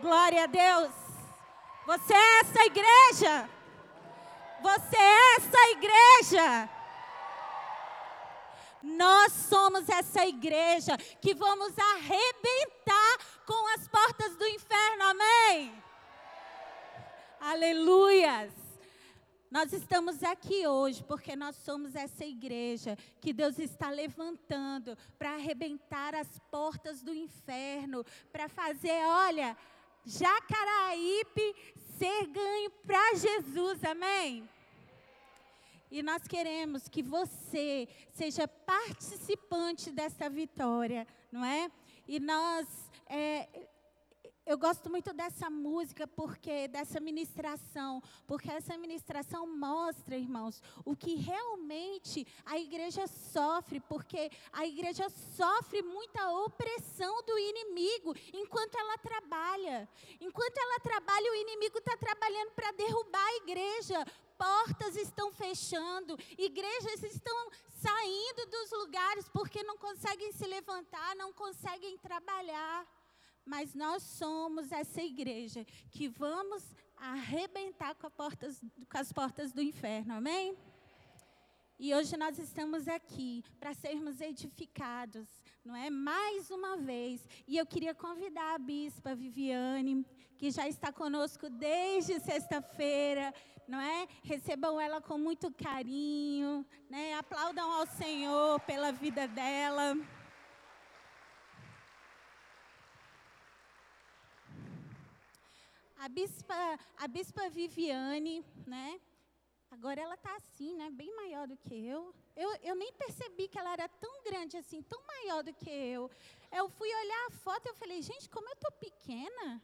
Glória a Deus. Você é essa igreja. Você é essa igreja. Nós somos essa igreja que vamos arrebentar com as portas do inferno. Amém? Aleluias. Nós estamos aqui hoje porque nós somos essa igreja que Deus está levantando para arrebentar as portas do inferno, para fazer, olha, Jacaraípe ser ganho para Jesus, amém? E nós queremos que você seja participante dessa vitória, não é? E nós, é, eu gosto muito dessa música, porque dessa ministração, porque essa ministração mostra, irmãos, o que realmente a igreja sofre, porque a igreja sofre muita opressão do inimigo enquanto ela trabalha. Enquanto ela trabalha, o inimigo está trabalhando para derrubar a igreja, portas estão fechando, igrejas estão saindo dos lugares porque não conseguem se levantar, não conseguem trabalhar. Mas nós somos essa igreja que vamos arrebentar com, portas, com as portas do inferno, amém? E hoje nós estamos aqui para sermos edificados, não é? Mais uma vez. E eu queria convidar a bispa Viviane, que já está conosco desde sexta-feira, não é? Recebam ela com muito carinho, né? Aplaudam ao Senhor pela vida dela. A bispa, a bispa Viviane, né? Agora ela está assim, né? Bem maior do que eu. eu. Eu nem percebi que ela era tão grande assim, tão maior do que eu. Eu fui olhar a foto e eu falei, gente, como eu estou pequena.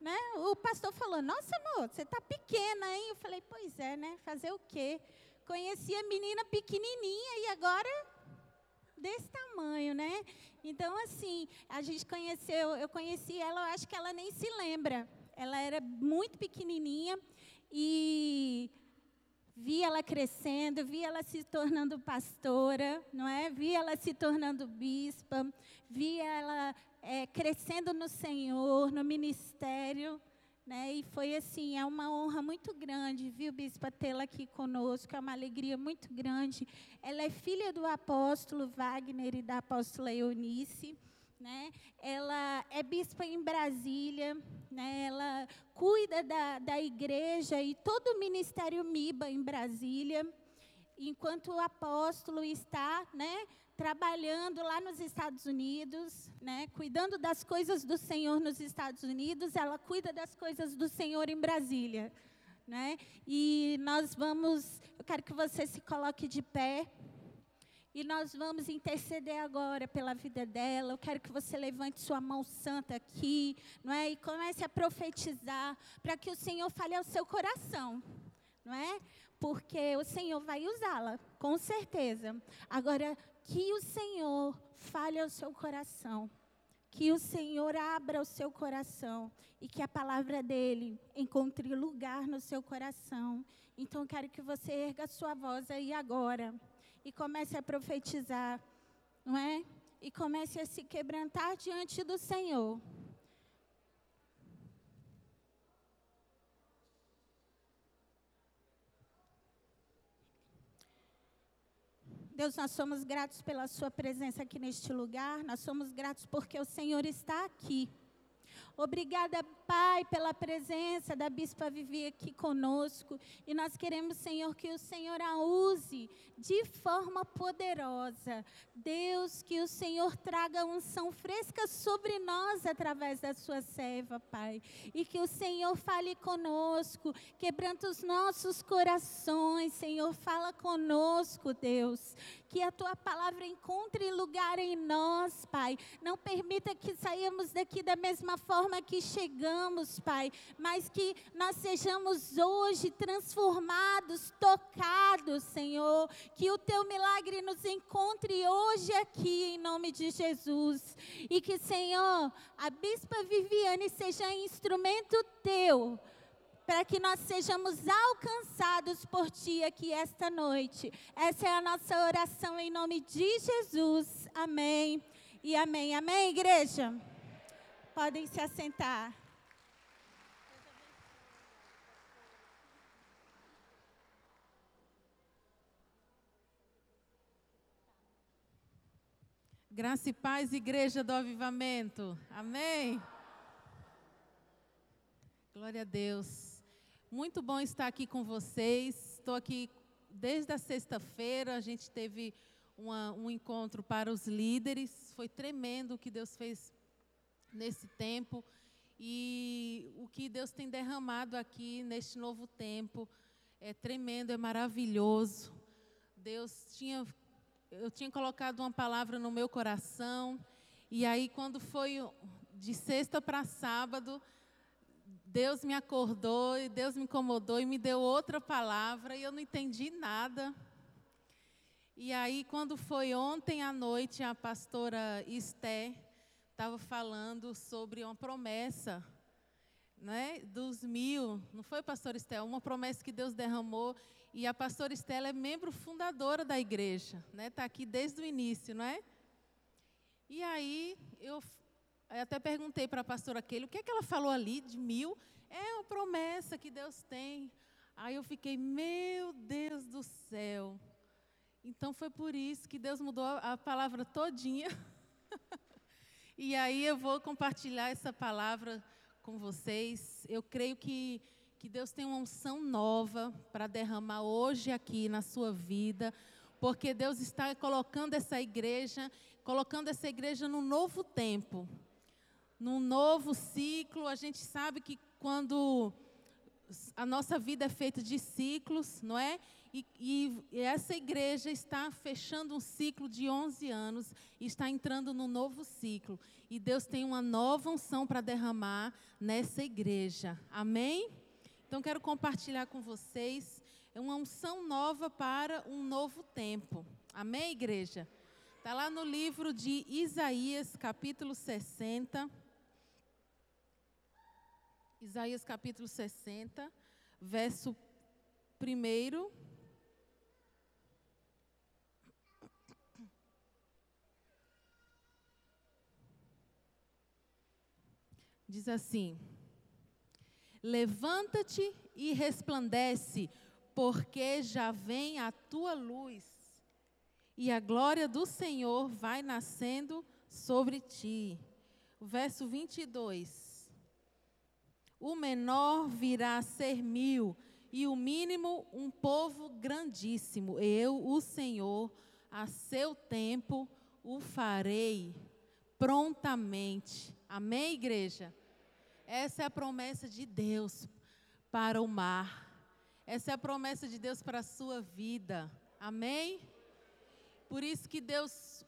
Né? O pastor falou, nossa, amor, você está pequena, hein? Eu falei, pois é, né? Fazer o quê? Conheci a menina pequenininha e agora desse tamanho, né? Então, assim, a gente conheceu, eu conheci ela, eu acho que ela nem se lembra. Ela era muito pequenininha e vi ela crescendo, vi ela se tornando pastora, não é? Vi ela se tornando bispa, vi ela é, crescendo no Senhor, no ministério. Né? E foi assim, é uma honra muito grande, viu, Bispa, tê-la aqui conosco, é uma alegria muito grande. Ela é filha do apóstolo Wagner e da apóstola Eunice. Né? Ela é bispa em Brasília, né? ela cuida da, da igreja e todo o ministério MIBA em Brasília, enquanto o apóstolo está né, trabalhando lá nos Estados Unidos, né, cuidando das coisas do Senhor nos Estados Unidos, ela cuida das coisas do Senhor em Brasília. Né? E nós vamos, eu quero que você se coloque de pé. E nós vamos interceder agora pela vida dela. Eu quero que você levante sua mão santa aqui, não é? E comece a profetizar para que o Senhor fale ao seu coração, não é? Porque o Senhor vai usá-la, com certeza. Agora, que o Senhor fale ao seu coração. Que o Senhor abra o seu coração e que a palavra dele encontre lugar no seu coração. Então, quero que você erga a sua voz aí agora e comece a profetizar, não é? E comece a se quebrantar diante do Senhor. Deus, nós somos gratos pela Sua presença aqui neste lugar, nós somos gratos porque o Senhor está aqui. Obrigada, Pai, pela presença da Bispa Vivi aqui conosco. E nós queremos, Senhor, que o Senhor a use de forma poderosa. Deus, que o Senhor traga unção fresca sobre nós através da sua serva, Pai. E que o Senhor fale conosco, quebrando os nossos corações. Senhor, fala conosco, Deus que a tua palavra encontre lugar em nós, Pai. Não permita que saímos daqui da mesma forma que chegamos, Pai, mas que nós sejamos hoje transformados, tocados, Senhor. Que o teu milagre nos encontre hoje aqui, em nome de Jesus. E que, Senhor, a Bispa Viviane seja instrumento teu para que nós sejamos alcançados por Ti aqui esta noite. Essa é a nossa oração em nome de Jesus. Amém e amém. Amém, igreja? Podem se assentar. Graça e paz, Igreja do Avivamento. Amém. Glória a Deus. Muito bom estar aqui com vocês. Estou aqui desde a sexta-feira. A gente teve uma, um encontro para os líderes. Foi tremendo o que Deus fez nesse tempo. E o que Deus tem derramado aqui neste novo tempo é tremendo, é maravilhoso. Deus tinha eu tinha colocado uma palavra no meu coração, e aí, quando foi de sexta para sábado, Deus me acordou, e Deus me incomodou e me deu outra palavra, e eu não entendi nada. E aí, quando foi ontem à noite, a pastora Esté estava falando sobre uma promessa né, dos mil, não foi, pastor Esté? Uma promessa que Deus derramou e a pastora Estela é membro fundadora da igreja, né? Está aqui desde o início, não é? E aí eu, até perguntei para a pastora Keila, o que é que ela falou ali de mil? É uma promessa que Deus tem. Aí eu fiquei, meu Deus do céu. Então foi por isso que Deus mudou a palavra todinha. e aí eu vou compartilhar essa palavra com vocês. Eu creio que que Deus tem uma unção nova para derramar hoje aqui na sua vida, porque Deus está colocando essa igreja, colocando essa igreja num novo tempo, num novo ciclo. A gente sabe que quando a nossa vida é feita de ciclos, não é? E, e, essa igreja está fechando um ciclo de 11 anos e está entrando num novo ciclo. E Deus tem uma nova unção para derramar nessa igreja. Amém? Então, quero compartilhar com vocês uma unção nova para um novo tempo. Amém, igreja? Está lá no livro de Isaías, capítulo 60. Isaías, capítulo 60, verso 1. Diz assim: Levanta-te e resplandece, porque já vem a tua luz, e a glória do Senhor vai nascendo sobre ti. O verso 22. O menor virá a ser mil, e o mínimo um povo grandíssimo. Eu, o Senhor, a seu tempo o farei prontamente. Amém, igreja? Essa é a promessa de Deus para o mar. Essa é a promessa de Deus para a sua vida. Amém? Por isso que Deus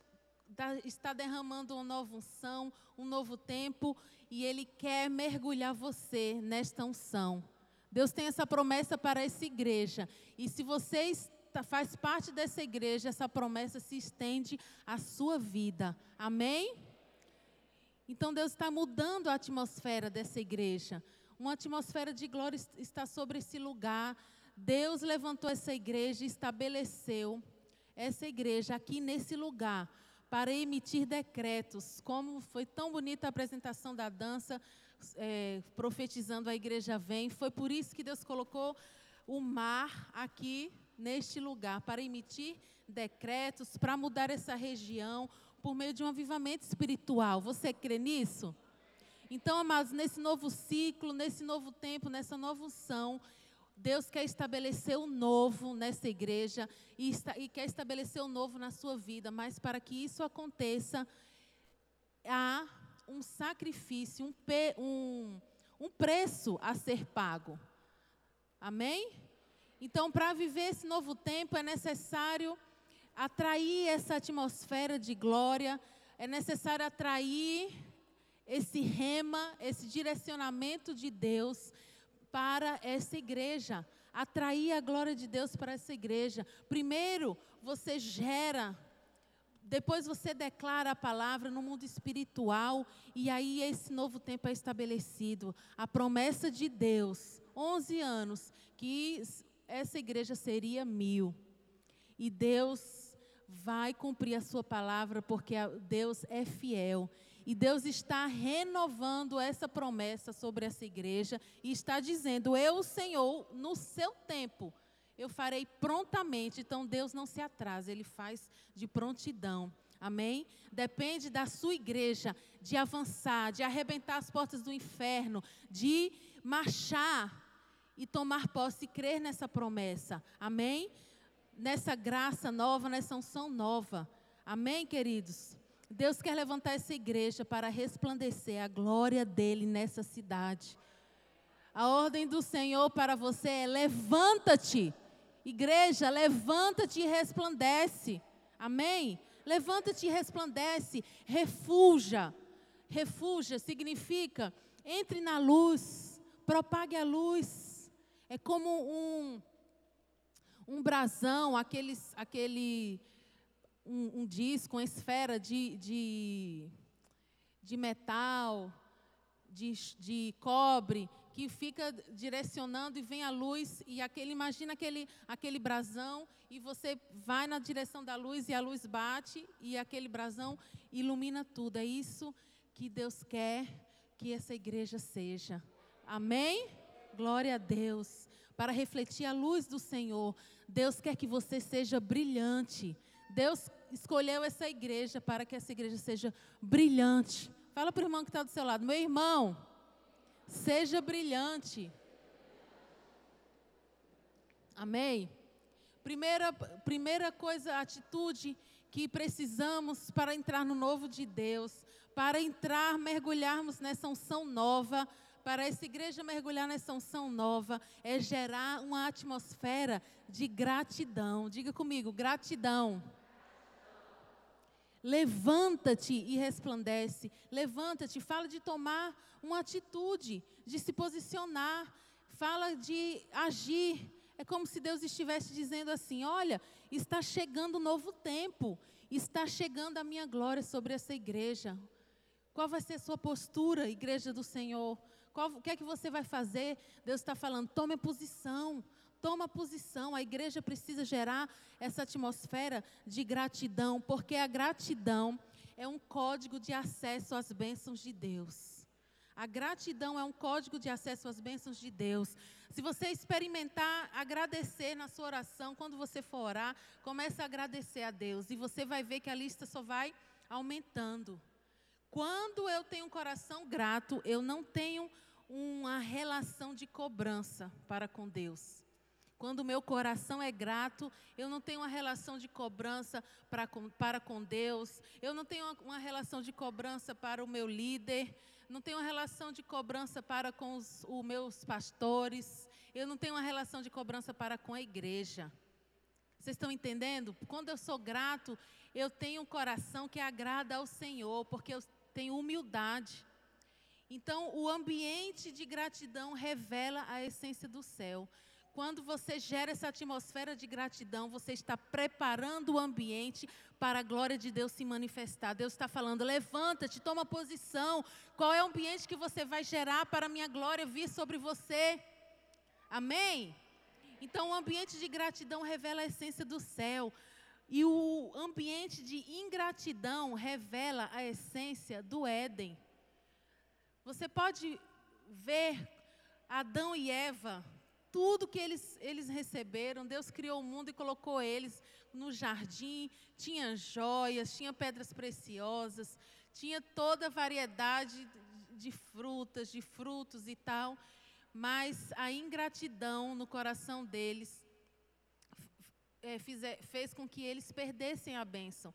está derramando uma nova unção, um novo tempo, e Ele quer mergulhar você nesta unção. Deus tem essa promessa para essa igreja. E se você está, faz parte dessa igreja, essa promessa se estende à sua vida. Amém? Então Deus está mudando a atmosfera dessa igreja. Uma atmosfera de glória está sobre esse lugar. Deus levantou essa igreja e estabeleceu essa igreja aqui nesse lugar para emitir decretos. Como foi tão bonita a apresentação da dança, é, profetizando a igreja vem. Foi por isso que Deus colocou o mar aqui neste lugar para emitir decretos, para mudar essa região por meio de um avivamento espiritual. Você crê nisso? Então, amados, nesse novo ciclo, nesse novo tempo, nessa nova unção, Deus quer estabelecer o novo nessa igreja e, está, e, quer estabelecer o novo na sua vida, mas para que isso aconteça, há um sacrifício, um, pe, um, um preço a ser pago. Amém? Então, para viver esse novo tempo, é necessário atrair essa atmosfera de glória, é necessário atrair esse rema, esse direcionamento de Deus para essa igreja, atrair a glória de Deus para essa igreja. Primeiro, você gera, depois você declara a palavra no mundo espiritual, e aí esse novo tempo é estabelecido. A promessa de Deus, 11 anos, que essa igreja seria mil. E Deus vai cumprir a sua palavra, porque Deus é fiel. E Deus está renovando essa promessa sobre essa igreja e está dizendo: Eu, Senhor, no seu tempo, eu farei prontamente. Então Deus não se atrasa, ele faz de prontidão. Amém? Depende da sua igreja de avançar, de arrebentar as portas do inferno, de marchar e tomar posse e crer nessa promessa. Amém? Nessa graça nova, nessa unção nova. Amém, queridos? Deus quer levantar essa igreja para resplandecer a glória dele nessa cidade. A ordem do Senhor para você é: levanta-te, igreja, levanta-te e resplandece. Amém? Levanta-te e resplandece, refuja. Refuja significa entre na luz, propague a luz. É como um um brasão, aqueles, aquele um, um disco, uma esfera de, de, de metal, de, de cobre, que fica direcionando e vem a luz e aquele imagina aquele aquele brasão e você vai na direção da luz e a luz bate e aquele brasão ilumina tudo. É isso que Deus quer que essa igreja seja. Amém? Glória a Deus. Para refletir a luz do Senhor. Deus quer que você seja brilhante. Deus escolheu essa igreja para que essa igreja seja brilhante. Fala para o irmão que está do seu lado, meu irmão, seja brilhante. Amém? Primeira, primeira coisa, atitude que precisamos para entrar no novo de Deus, para entrar, mergulharmos nessa unção nova, para essa igreja mergulhar nessa unção nova, é gerar uma atmosfera de gratidão. Diga comigo, gratidão. Levanta-te e resplandece. Levanta-te, fala de tomar uma atitude, de se posicionar, fala de agir. É como se Deus estivesse dizendo assim: Olha, está chegando um novo tempo, está chegando a minha glória sobre essa igreja. Qual vai ser a sua postura, igreja do Senhor? Qual, o que é que você vai fazer? Deus está falando: tome posição toma posição. A igreja precisa gerar essa atmosfera de gratidão, porque a gratidão é um código de acesso às bênçãos de Deus. A gratidão é um código de acesso às bênçãos de Deus. Se você experimentar agradecer na sua oração, quando você for orar, comece a agradecer a Deus e você vai ver que a lista só vai aumentando. Quando eu tenho um coração grato, eu não tenho uma relação de cobrança para com Deus. Quando o meu coração é grato, eu não tenho uma relação de cobrança para com, para com Deus, eu não tenho uma, uma relação de cobrança para o meu líder, não tenho uma relação de cobrança para com os, os meus pastores, eu não tenho uma relação de cobrança para com a igreja. Vocês estão entendendo? Quando eu sou grato, eu tenho um coração que agrada ao Senhor, porque eu tenho humildade. Então, o ambiente de gratidão revela a essência do céu. Quando você gera essa atmosfera de gratidão, você está preparando o ambiente para a glória de Deus se manifestar. Deus está falando: levanta-te, toma posição. Qual é o ambiente que você vai gerar para a minha glória vir sobre você? Amém? Então, o ambiente de gratidão revela a essência do céu. E o ambiente de ingratidão revela a essência do Éden. Você pode ver Adão e Eva tudo que eles, eles receberam, Deus criou o mundo e colocou eles no jardim. Tinha joias, tinha pedras preciosas, tinha toda variedade de frutas, de frutos e tal. Mas a ingratidão no coração deles é, fiz, fez com que eles perdessem a bênção.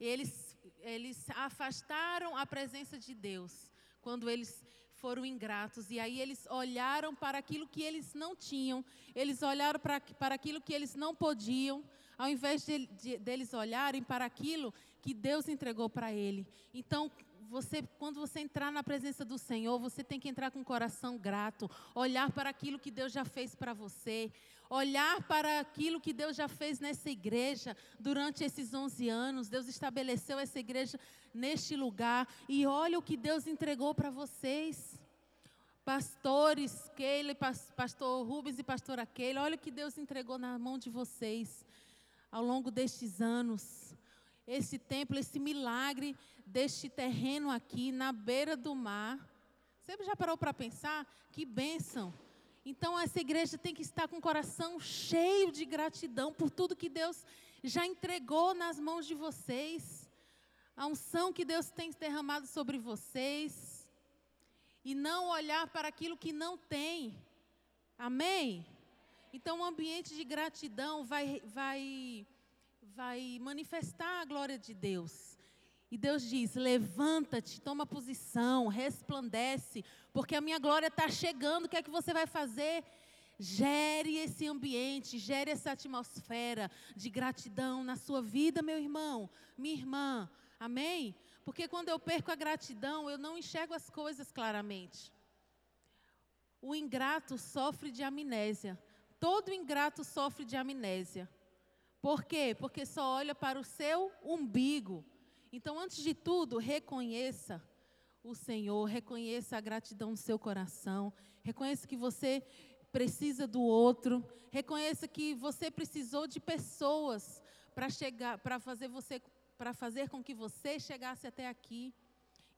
Eles, eles afastaram a presença de Deus quando eles foram ingratos. E aí eles olharam para aquilo que eles não tinham, eles olharam para, para aquilo que eles não podiam, ao invés de, de, deles olharem para aquilo que Deus entregou para ele. Então, você, quando você entrar na presença do Senhor, você tem que entrar com o coração grato, olhar para aquilo que Deus já fez para você, olhar para aquilo que Deus já fez nessa igreja durante esses 11 anos. Deus estabeleceu essa igreja neste lugar e olha o que Deus entregou para vocês. Pastores, Keila, pastor Rubens e pastora Keila, olha o que Deus entregou na mão de vocês ao longo destes anos. Esse templo, esse milagre deste terreno aqui na beira do mar. Você já parou para pensar? Que bênção! Então, essa igreja tem que estar com o coração cheio de gratidão por tudo que Deus já entregou nas mãos de vocês. a unção que Deus tem derramado sobre vocês e não olhar para aquilo que não tem. Amém? Então, um ambiente de gratidão vai, vai, vai manifestar a glória de Deus. E Deus diz: levanta-te, toma posição, resplandece, porque a minha glória está chegando. O que é que você vai fazer? Gere esse ambiente, gere essa atmosfera de gratidão na sua vida, meu irmão, minha irmã. Amém? Porque quando eu perco a gratidão, eu não enxergo as coisas claramente. O ingrato sofre de amnésia. Todo ingrato sofre de amnésia. Por quê? Porque só olha para o seu umbigo. Então, antes de tudo, reconheça o Senhor, reconheça a gratidão no seu coração, reconheça que você precisa do outro, reconheça que você precisou de pessoas para chegar, para fazer você para fazer com que você chegasse até aqui.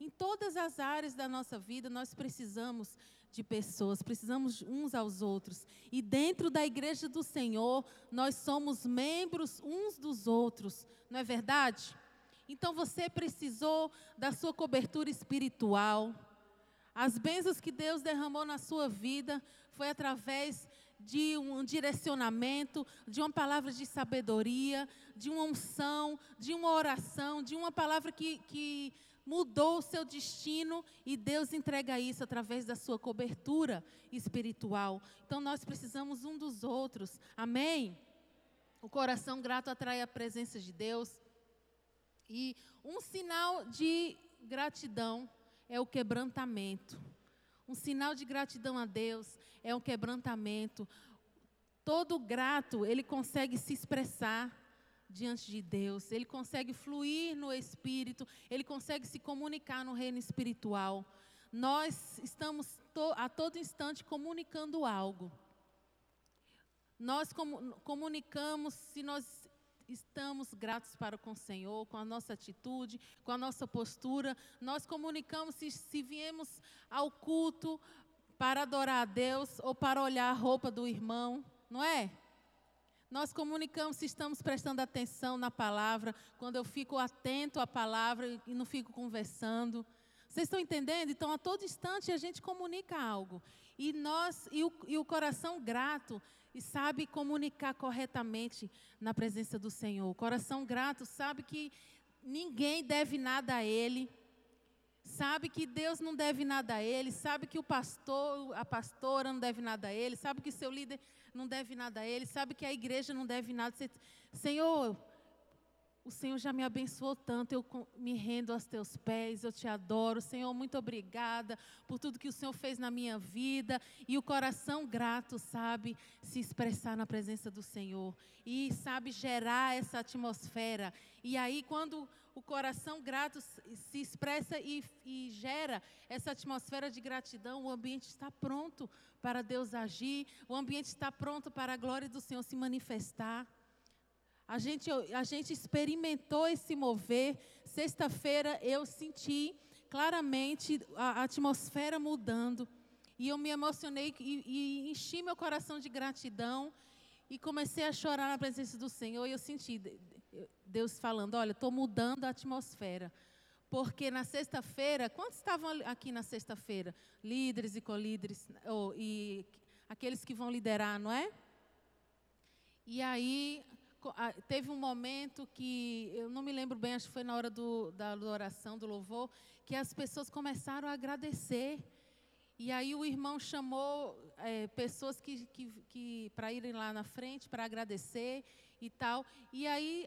Em todas as áreas da nossa vida, nós precisamos de pessoas, precisamos uns aos outros. E dentro da igreja do Senhor, nós somos membros uns dos outros, não é verdade? Então você precisou da sua cobertura espiritual. As bênçãos que Deus derramou na sua vida foi através de um direcionamento, de uma palavra de sabedoria, de uma unção, de uma oração, de uma palavra que, que mudou o seu destino e Deus entrega isso através da sua cobertura espiritual. Então nós precisamos um dos outros. Amém? O coração grato atrai a presença de Deus. E um sinal de gratidão é o quebrantamento. Um sinal de gratidão a Deus é um quebrantamento. Todo grato, ele consegue se expressar diante de Deus, ele consegue fluir no espírito, ele consegue se comunicar no reino espiritual. Nós estamos to, a todo instante comunicando algo. Nós comunicamos se nós estamos gratos para com o Senhor, com a nossa atitude, com a nossa postura. Nós comunicamos se, se viemos ao culto para adorar a Deus ou para olhar a roupa do irmão, não é? Nós comunicamos se estamos prestando atenção na palavra, quando eu fico atento à palavra e não fico conversando. Vocês estão entendendo? Então, a todo instante a gente comunica algo. E nós, e o, e o coração grato, e sabe comunicar corretamente na presença do Senhor. O coração grato sabe que ninguém deve nada a Ele, sabe que Deus não deve nada a Ele, sabe que o pastor, a pastora não deve nada a Ele, sabe que seu líder não deve nada a Ele, sabe que a igreja não deve nada. Senhor, o Senhor já me abençoou tanto, eu me rendo aos teus pés, eu te adoro. Senhor, muito obrigada por tudo que o Senhor fez na minha vida. E o coração grato sabe se expressar na presença do Senhor e sabe gerar essa atmosfera. E aí, quando o coração grato se expressa e, e gera essa atmosfera de gratidão, o ambiente está pronto para Deus agir, o ambiente está pronto para a glória do Senhor se manifestar. A gente, a gente experimentou esse mover. Sexta-feira eu senti claramente a atmosfera mudando. E eu me emocionei e, e, enchi meu coração de gratidão. E comecei a chorar na presença do Senhor. E eu senti Deus falando: Olha, estou mudando a atmosfera. Porque na sexta-feira, quantos estavam aqui na sexta-feira? Líderes e colíderes, e aqueles que vão liderar, não é? E aí teve um momento que, eu não me lembro bem, acho que foi na hora do, da oração, do louvor, que as pessoas começaram a agradecer. E aí o irmão chamou é, pessoas que, que, que para irem lá na frente para agradecer e tal. E aí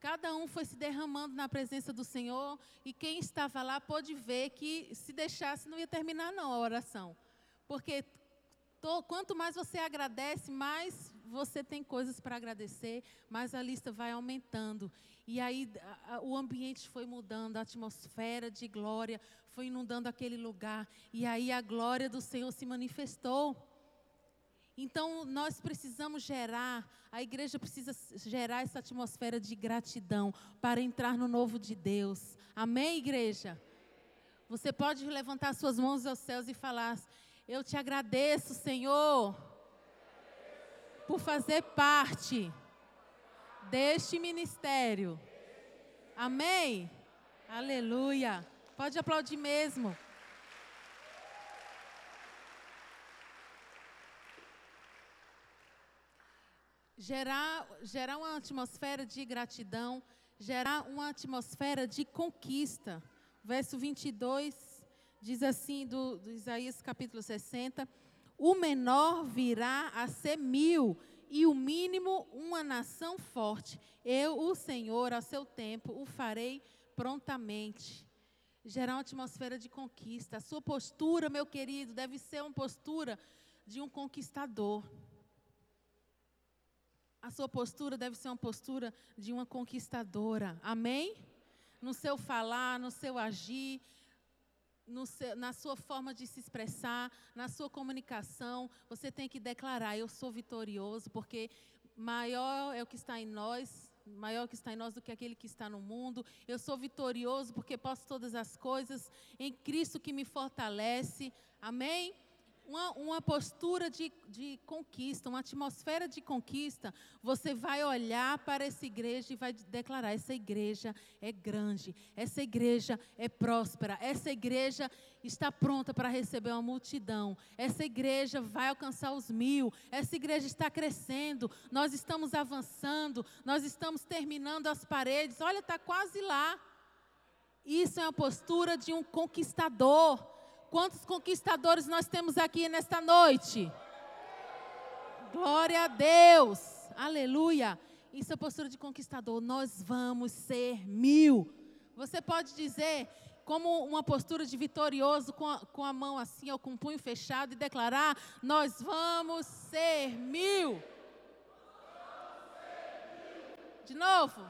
cada um foi se derramando na presença do Senhor. E quem estava lá pôde ver que se deixasse não ia terminar não a oração. Porque to, quanto mais você agradece, mais você tem coisas para agradecer, mas a lista vai aumentando. E aí o ambiente foi mudando, a atmosfera de glória foi inundando aquele lugar. E aí a glória do Senhor se manifestou. Então nós precisamos gerar, a igreja precisa gerar essa atmosfera de gratidão para entrar no novo de Deus. Amém, igreja? Você pode levantar suas mãos aos céus e falar: Eu te agradeço, Senhor por fazer parte deste ministério. Amém? Aleluia. Pode aplaudir mesmo. Gerar, gerar uma atmosfera de gratidão, gerar uma atmosfera de conquista. Verso 22 diz assim, do, do Isaías capítulo 60: O menor virá a ser mil, e o mínimo uma nação forte. Eu, o Senhor, a seu tempo, o farei prontamente. Gerar uma atmosfera de conquista. A sua postura, meu querido, deve ser uma postura de um conquistador. A sua postura deve ser uma postura de uma conquistadora. Amém? No seu falar, no seu agir, seu, na sua forma de se expressar, na sua comunicação, você tem que declarar: Eu sou vitorioso, porque maior é o que está em nós, maior é que está em nós do que aquele que está no mundo. Eu sou vitorioso porque posso todas as coisas em Cristo que me fortalece. Amém? Uma, uma postura de, de conquista, uma atmosfera de conquista, você vai olhar para essa igreja e vai declarar: essa igreja é grande, essa igreja é próspera, essa igreja está pronta para receber uma multidão, essa igreja vai alcançar os mil, essa igreja está crescendo, nós estamos avançando, nós estamos terminando as paredes, olha, está quase lá. Isso é uma postura de um conquistador Quantos conquistadores nós temos aqui nesta noite? Glória a Deus. Aleluia. Isso é postura de conquistador. Nós vamos ser mil. Você pode dizer, como uma postura de vitorioso, com a, com a mão assim, ou com o punho fechado, e declarar: Nós vamos ser mil. De novo.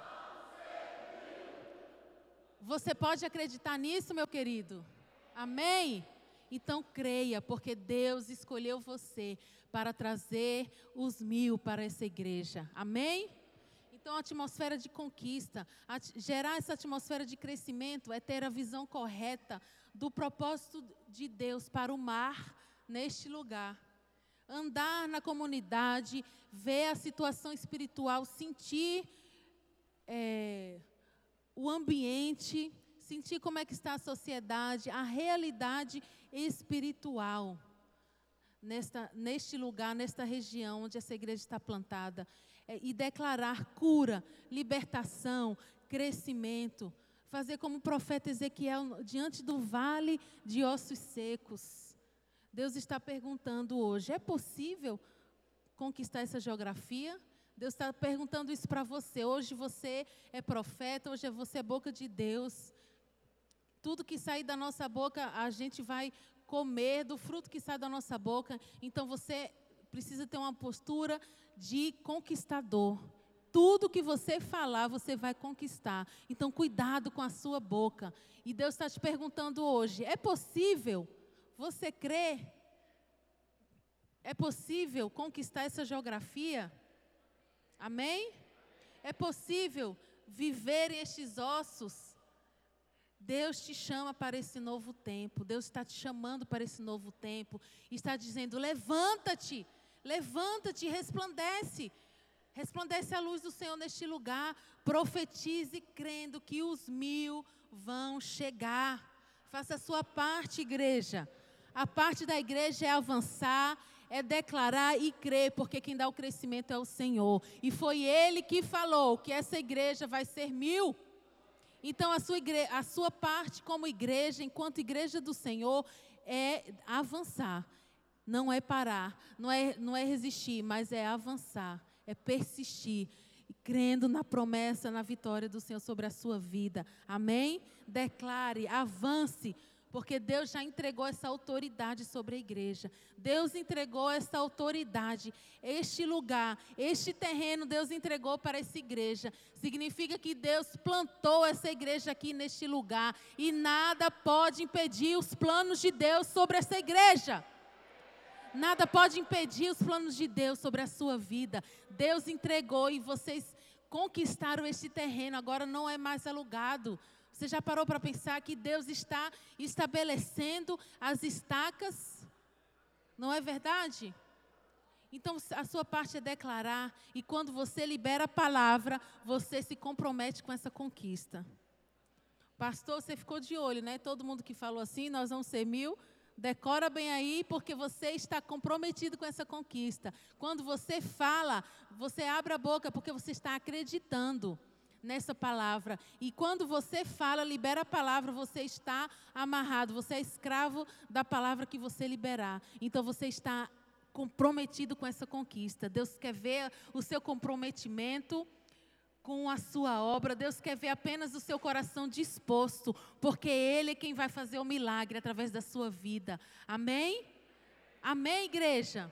Você pode acreditar nisso, meu querido? Amém? Então creia, porque Deus escolheu você para trazer os mil para essa igreja. Amém? Então, a atmosfera de conquista, gerar essa atmosfera de crescimento é ter a visão correta do propósito de Deus para o mar neste lugar. Andar na comunidade, ver a situação espiritual, sentir é, o ambiente sentir como é que está a sociedade, a realidade espiritual nesta, neste lugar, nesta região onde essa igreja está plantada. É, e declarar cura, libertação, crescimento. Fazer como o profeta Ezequiel diante do vale de ossos secos. Deus está perguntando hoje: é possível conquistar essa geografia? Deus está perguntando isso para você. Hoje você é profeta, hoje você é boca de Deus. Tudo que sair da nossa boca, a gente vai comer do fruto que sai da nossa boca. Então você precisa ter uma postura de conquistador. Tudo que você falar, você vai conquistar. Então, cuidado com a sua boca. E Deus está te perguntando hoje: é possível você crer? É possível conquistar essa geografia? Amém? É possível viver estes ossos Deus te chama para esse novo tempo. Deus está te chamando para esse novo tempo. Está dizendo: levanta-te, levanta-te, resplandece. Resplandece a luz do Senhor neste lugar. Profetize crendo que os mil vão chegar. Faça a sua parte, igreja. A parte da igreja é avançar, é declarar e crer, porque quem dá o crescimento é o Senhor. E foi Ele que falou que essa igreja vai ser mil. Então, a sua, a sua parte como igreja, enquanto igreja do Senhor, é avançar. Não é parar, não é, não é resistir, mas é avançar, é persistir, crendo na promessa, na vitória do Senhor sobre a sua vida. Amém? Declare, avance, porque Deus já entregou essa autoridade sobre a igreja. Deus entregou essa autoridade, este lugar, este terreno, Deus entregou para essa igreja. Significa que Deus plantou essa igreja aqui neste lugar e nada pode impedir os planos de Deus sobre essa igreja. Nada pode impedir os planos de Deus sobre a sua vida. Deus entregou e vocês conquistaram este terreno, agora não é mais alugado. Você já parou para pensar que Deus está estabelecendo as estacas? Não é verdade? Então, a sua parte é declarar, e quando você libera a palavra, você se compromete com essa conquista. Pastor, você ficou de olho, né? Todo mundo que falou assim, nós vamos ser mil. Decora bem aí, porque você está comprometido com essa conquista. Quando você fala, você abre a boca porque você está acreditando nessa palavra. E quando você fala, libera a palavra, você está amarrado, você é escravo da palavra que você liberar. Então você está comprometido com essa conquista. Deus quer ver o seu comprometimento com a sua obra. Deus quer ver apenas o seu coração disposto, porque Ele é quem vai fazer o milagre através da sua vida. Amém? Amém, igreja?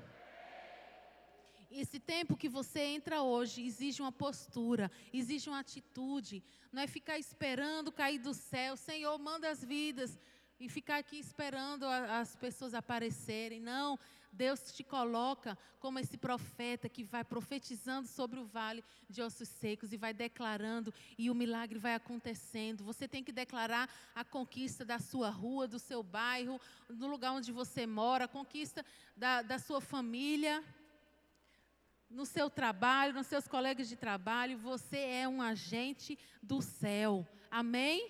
Esse tempo que você entra hoje exige uma postura, exige uma atitude. Não é ficar esperando cair do céu, Senhor, manda as vidas e ficar aqui esperando as pessoas aparecerem. Não, Deus te coloca como esse profeta que vai profetizando sobre o vale de ossos secos e vai declarando, e o milagre vai acontecendo. Você tem que declarar a conquista da sua rua, do seu bairro, do lugar onde você mora, a conquista da, da sua família no seu trabalho, nos seus colegas de trabalho, você é um agente do céu. Amém?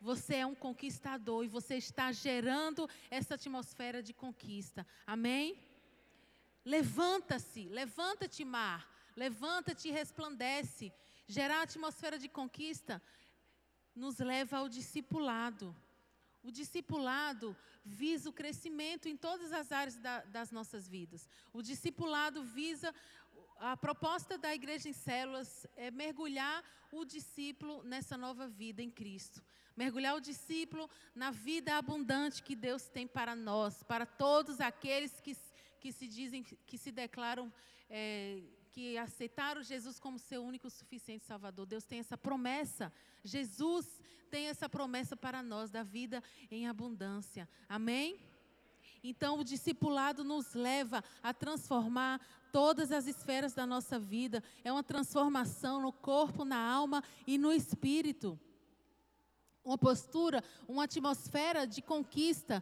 Você é um conquistador e você está gerando essa atmosfera de conquista. Amém? Levanta-se, levanta-te, mar. Levanta-te e resplandece. Gerar atmosfera de conquista nos leva ao discipulado. O discipulado visa o crescimento em todas as áreas da, das nossas vidas. O discipulado visa a proposta da igreja em células é mergulhar o discípulo nessa nova vida em Cristo. Mergulhar o discípulo na vida abundante que Deus tem para nós, para todos aqueles que, que se dizem, que se declaram é, que aceitaram Jesus como seu único suficiente Salvador. Deus tem essa promessa. Jesus tem essa promessa para nós da vida em abundância. Amém? Então, o discipulado nos leva a transformar todas as esferas da nossa vida. É uma transformação no corpo, na alma e no espírito. Uma postura, uma atmosfera de conquista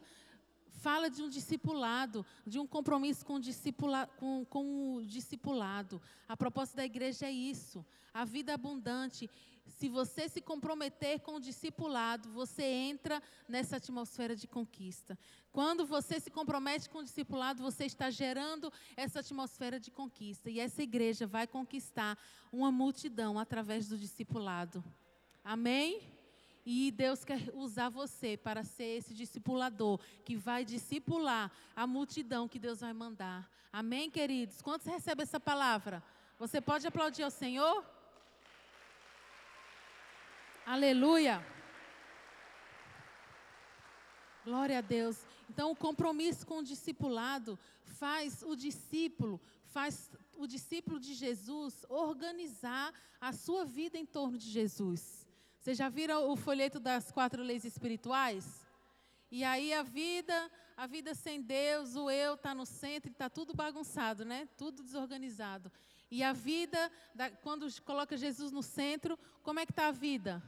fala de um discipulado, de um compromisso com o, discipula, com, com o discipulado. A proposta da igreja é isso, a vida abundante. Se você se comprometer com o discipulado, você entra nessa atmosfera de conquista. Quando você se compromete com o discipulado, você está gerando essa atmosfera de conquista. E essa igreja vai conquistar uma multidão através do discipulado. Amém? E Deus quer usar você para ser esse discipulador que vai discipular a multidão que Deus vai mandar. Amém, queridos? Quantos recebem essa palavra? Você pode aplaudir ao Senhor? Aleluia. Glória a Deus. Então, o compromisso com o discipulado faz o discípulo, faz o discípulo de Jesus organizar a sua vida em torno de Jesus. Vocês já viram o folheto das quatro leis espirituais? E aí a vida, a vida sem Deus, o eu está no centro e está tudo bagunçado, né? Tudo desorganizado. E a vida, da, quando coloca Jesus no centro, como é que está a vida?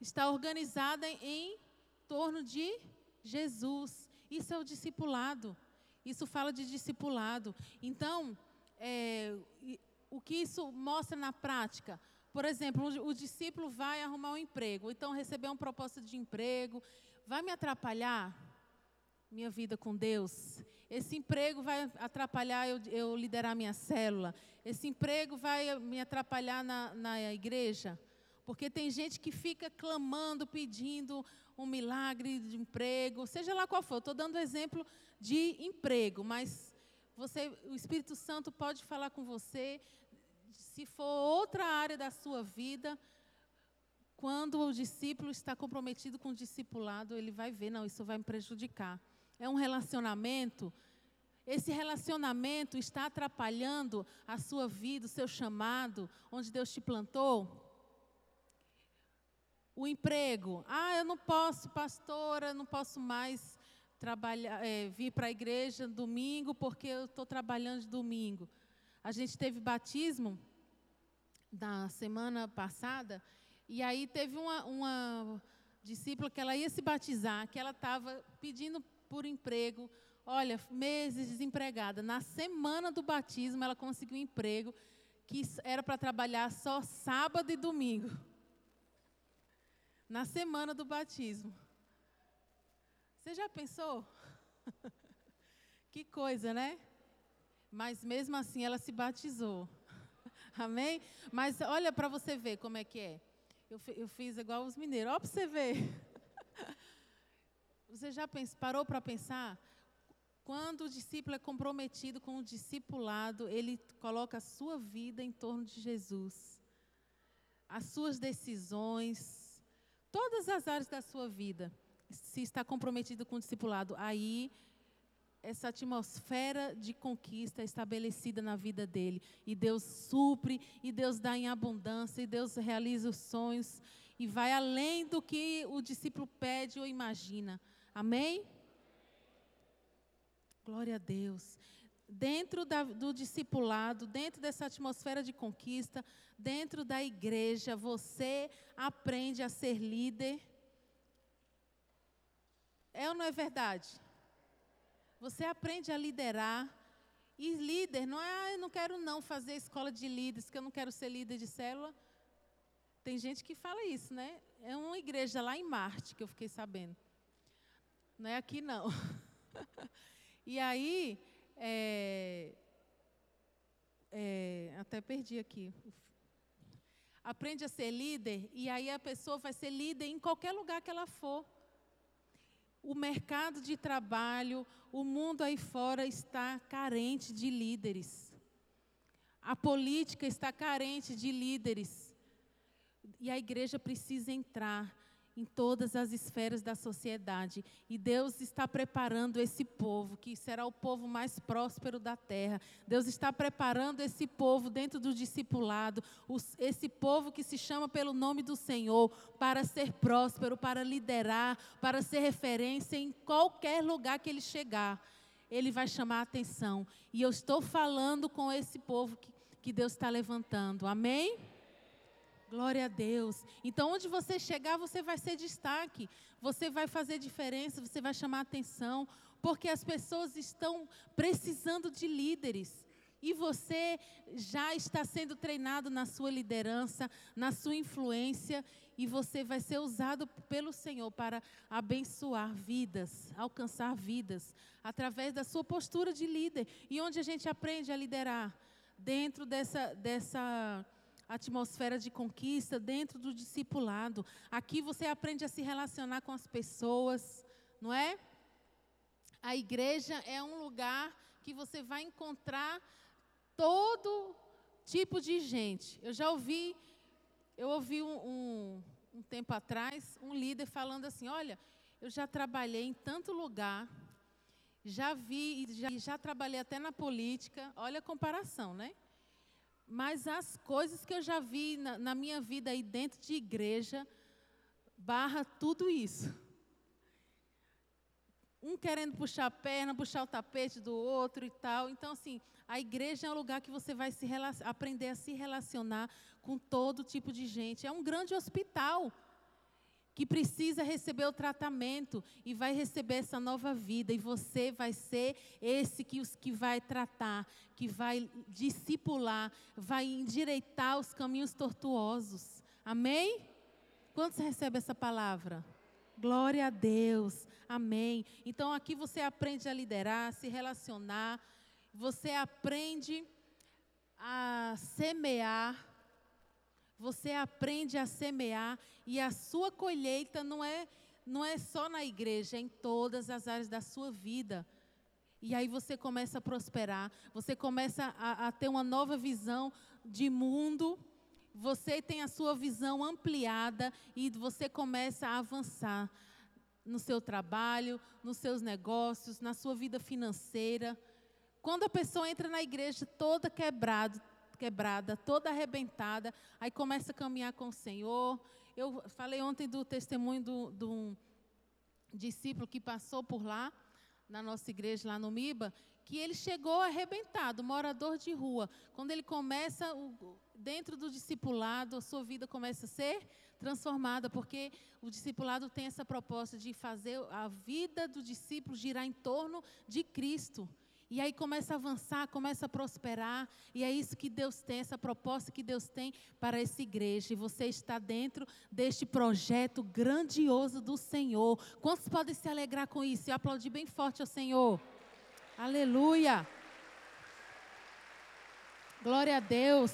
Está organizada em, em torno de Jesus. Isso é o discipulado. Isso fala de discipulado. Então, é, o que isso mostra na prática? Por exemplo, o discípulo vai arrumar um emprego, então receber uma proposta de emprego, vai me atrapalhar minha vida com Deus? Esse emprego vai atrapalhar eu, eu liderar minha célula? Esse emprego vai me atrapalhar na, na igreja? Porque tem gente que fica clamando, pedindo um milagre de emprego, seja lá qual for. Estou dando exemplo de emprego, mas você, o Espírito Santo pode falar com você se for outra área da sua vida, quando o discípulo está comprometido com o discipulado, ele vai ver, não, isso vai me prejudicar. É um relacionamento. Esse relacionamento está atrapalhando a sua vida, o seu chamado, onde Deus te plantou. O emprego. Ah, eu não posso, pastora, não posso mais trabalhar, é, vir para a igreja domingo porque eu estou trabalhando de domingo. A gente teve batismo da semana passada, e aí teve uma, uma discípula que ela ia se batizar, que ela estava pedindo por emprego, olha, meses desempregada. Na semana do batismo, ela conseguiu um emprego que era para trabalhar só sábado e domingo. na semana do batismo. Você já pensou? que coisa, né? Mas mesmo assim ela se batizou. Amém? Mas olha para você ver como é que é. Eu, eu fiz igual os mineiros. Olha para você ver. Você já parou para pensar? Quando o discípulo é comprometido com o discipulado, ele coloca a sua vida em torno de Jesus. As suas decisões, todas as áreas da sua vida, se está comprometido com o discipulado, aí essa atmosfera de conquista estabelecida na vida dele. E Deus supre, e Deus dá em abundância, e Deus realiza os sonhos, e vai além do que o discípulo pede ou imagina. Amém? Glória a Deus. Dentro da, do discipulado, dentro dessa atmosfera de conquista, dentro da igreja, você aprende a ser líder. É ou não é verdade? Você aprende a liderar. E líder, não é, ah, eu não quero não fazer escola de líderes, que eu não quero ser líder de célula. Tem gente que fala isso, né? É uma igreja lá em Marte que eu fiquei sabendo. Não é aqui não. e aí, é, é, até perdi aqui. Aprende a ser líder e aí a pessoa vai ser líder em qualquer lugar que ela for. O mercado de trabalho, o mundo aí fora está carente de líderes. A política está carente de líderes. E a igreja precisa entrar em todas as esferas da sociedade. E Deus está preparando esse povo, que será o povo mais próspero da terra. Deus está preparando esse povo dentro do discipulado, esse povo que se chama pelo nome do Senhor, para ser próspero, para liderar, para ser referência em qualquer lugar que ele chegar. Ele vai chamar a atenção. E eu estou falando com esse povo que, que Deus está levantando. Amém? Glória a Deus. Então, onde você chegar, você vai ser destaque, você vai fazer diferença, você vai chamar atenção, porque as pessoas estão precisando de líderes. E você já está sendo treinado na sua liderança, na sua influência, e você vai ser usado pelo Senhor para abençoar vidas, alcançar vidas, através da sua postura de líder. E onde a gente aprende a liderar? Dentro dessa, dessa atmosfera de conquista dentro do discipulado. Aqui você aprende a se relacionar com as pessoas, não é? A igreja é um lugar que você vai encontrar todo tipo de gente. Eu já ouvi, eu ouvi um, um, um tempo atrás um líder falando assim: olha, eu já trabalhei em tanto lugar, já vi, já, já trabalhei até na política. Olha a comparação, né? Mas as coisas que eu já vi na, na minha vida aí dentro de igreja, barra tudo isso. Um querendo puxar a perna, puxar o tapete do outro e tal. Então, assim, a igreja é um lugar que você vai se aprender a se relacionar com todo tipo de gente. É um grande hospital que precisa receber o tratamento e vai receber essa nova vida e você vai ser esse que os que vai tratar, que vai discipular, vai endireitar os caminhos tortuosos. Amém? Quantos recebem essa palavra? Glória a Deus. Amém. Então aqui você aprende a liderar, se relacionar, você aprende a semear você aprende a semear e a sua colheita não é, não é só na igreja, é em todas as áreas da sua vida. E aí você começa a prosperar, você começa a, a ter uma nova visão de mundo, você tem a sua visão ampliada e você começa a avançar no seu trabalho, nos seus negócios, na sua vida financeira. Quando a pessoa entra na igreja toda quebrada, quebrada, toda arrebentada, aí começa a caminhar com o Senhor. Eu falei ontem do testemunho de um discípulo que passou por lá, na nossa igreja lá no Miba, que ele chegou arrebentado, morador de rua. Quando ele começa, dentro do discipulado, a sua vida começa a ser transformada, porque o discipulado tem essa proposta de fazer a vida do discípulo girar em torno de Cristo. E aí começa a avançar, começa a prosperar. E é isso que Deus tem, essa proposta que Deus tem para essa igreja. E você está dentro deste projeto grandioso do Senhor. Quantos podem se alegrar com isso e aplaudir bem forte ao Senhor? Aleluia! Glória a Deus.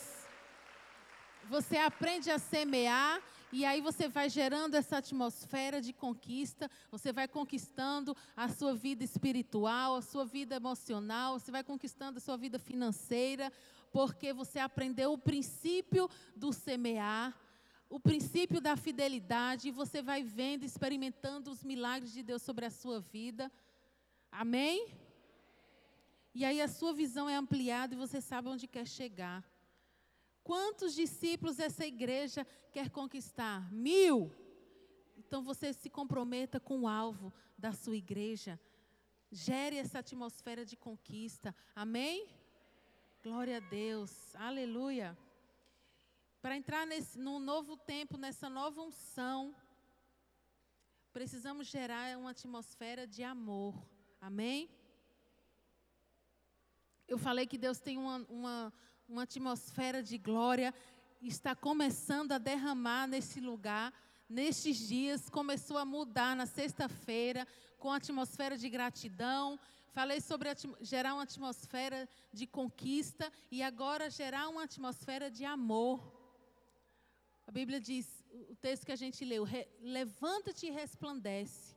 Você aprende a semear e aí você vai gerando essa atmosfera de conquista, você vai conquistando a sua vida espiritual, a sua vida emocional, você vai conquistando a sua vida financeira, porque você aprendeu o princípio do semear, o princípio da fidelidade, e você vai vendo, experimentando os milagres de Deus sobre a sua vida. Amém? E aí a sua visão é ampliada e você sabe onde quer chegar. Quantos discípulos essa igreja quer conquistar? Mil. Então você se comprometa com o alvo da sua igreja. Gere essa atmosfera de conquista. Amém? Glória a Deus. Aleluia. Para entrar nesse, num novo tempo, nessa nova unção, precisamos gerar uma atmosfera de amor. Amém? Eu falei que Deus tem uma, uma uma atmosfera de glória está começando a derramar nesse lugar. Nestes dias, começou a mudar na sexta-feira, com a atmosfera de gratidão. Falei sobre gerar uma atmosfera de conquista e agora gerar uma atmosfera de amor. A Bíblia diz, o texto que a gente leu: levanta-te e resplandece.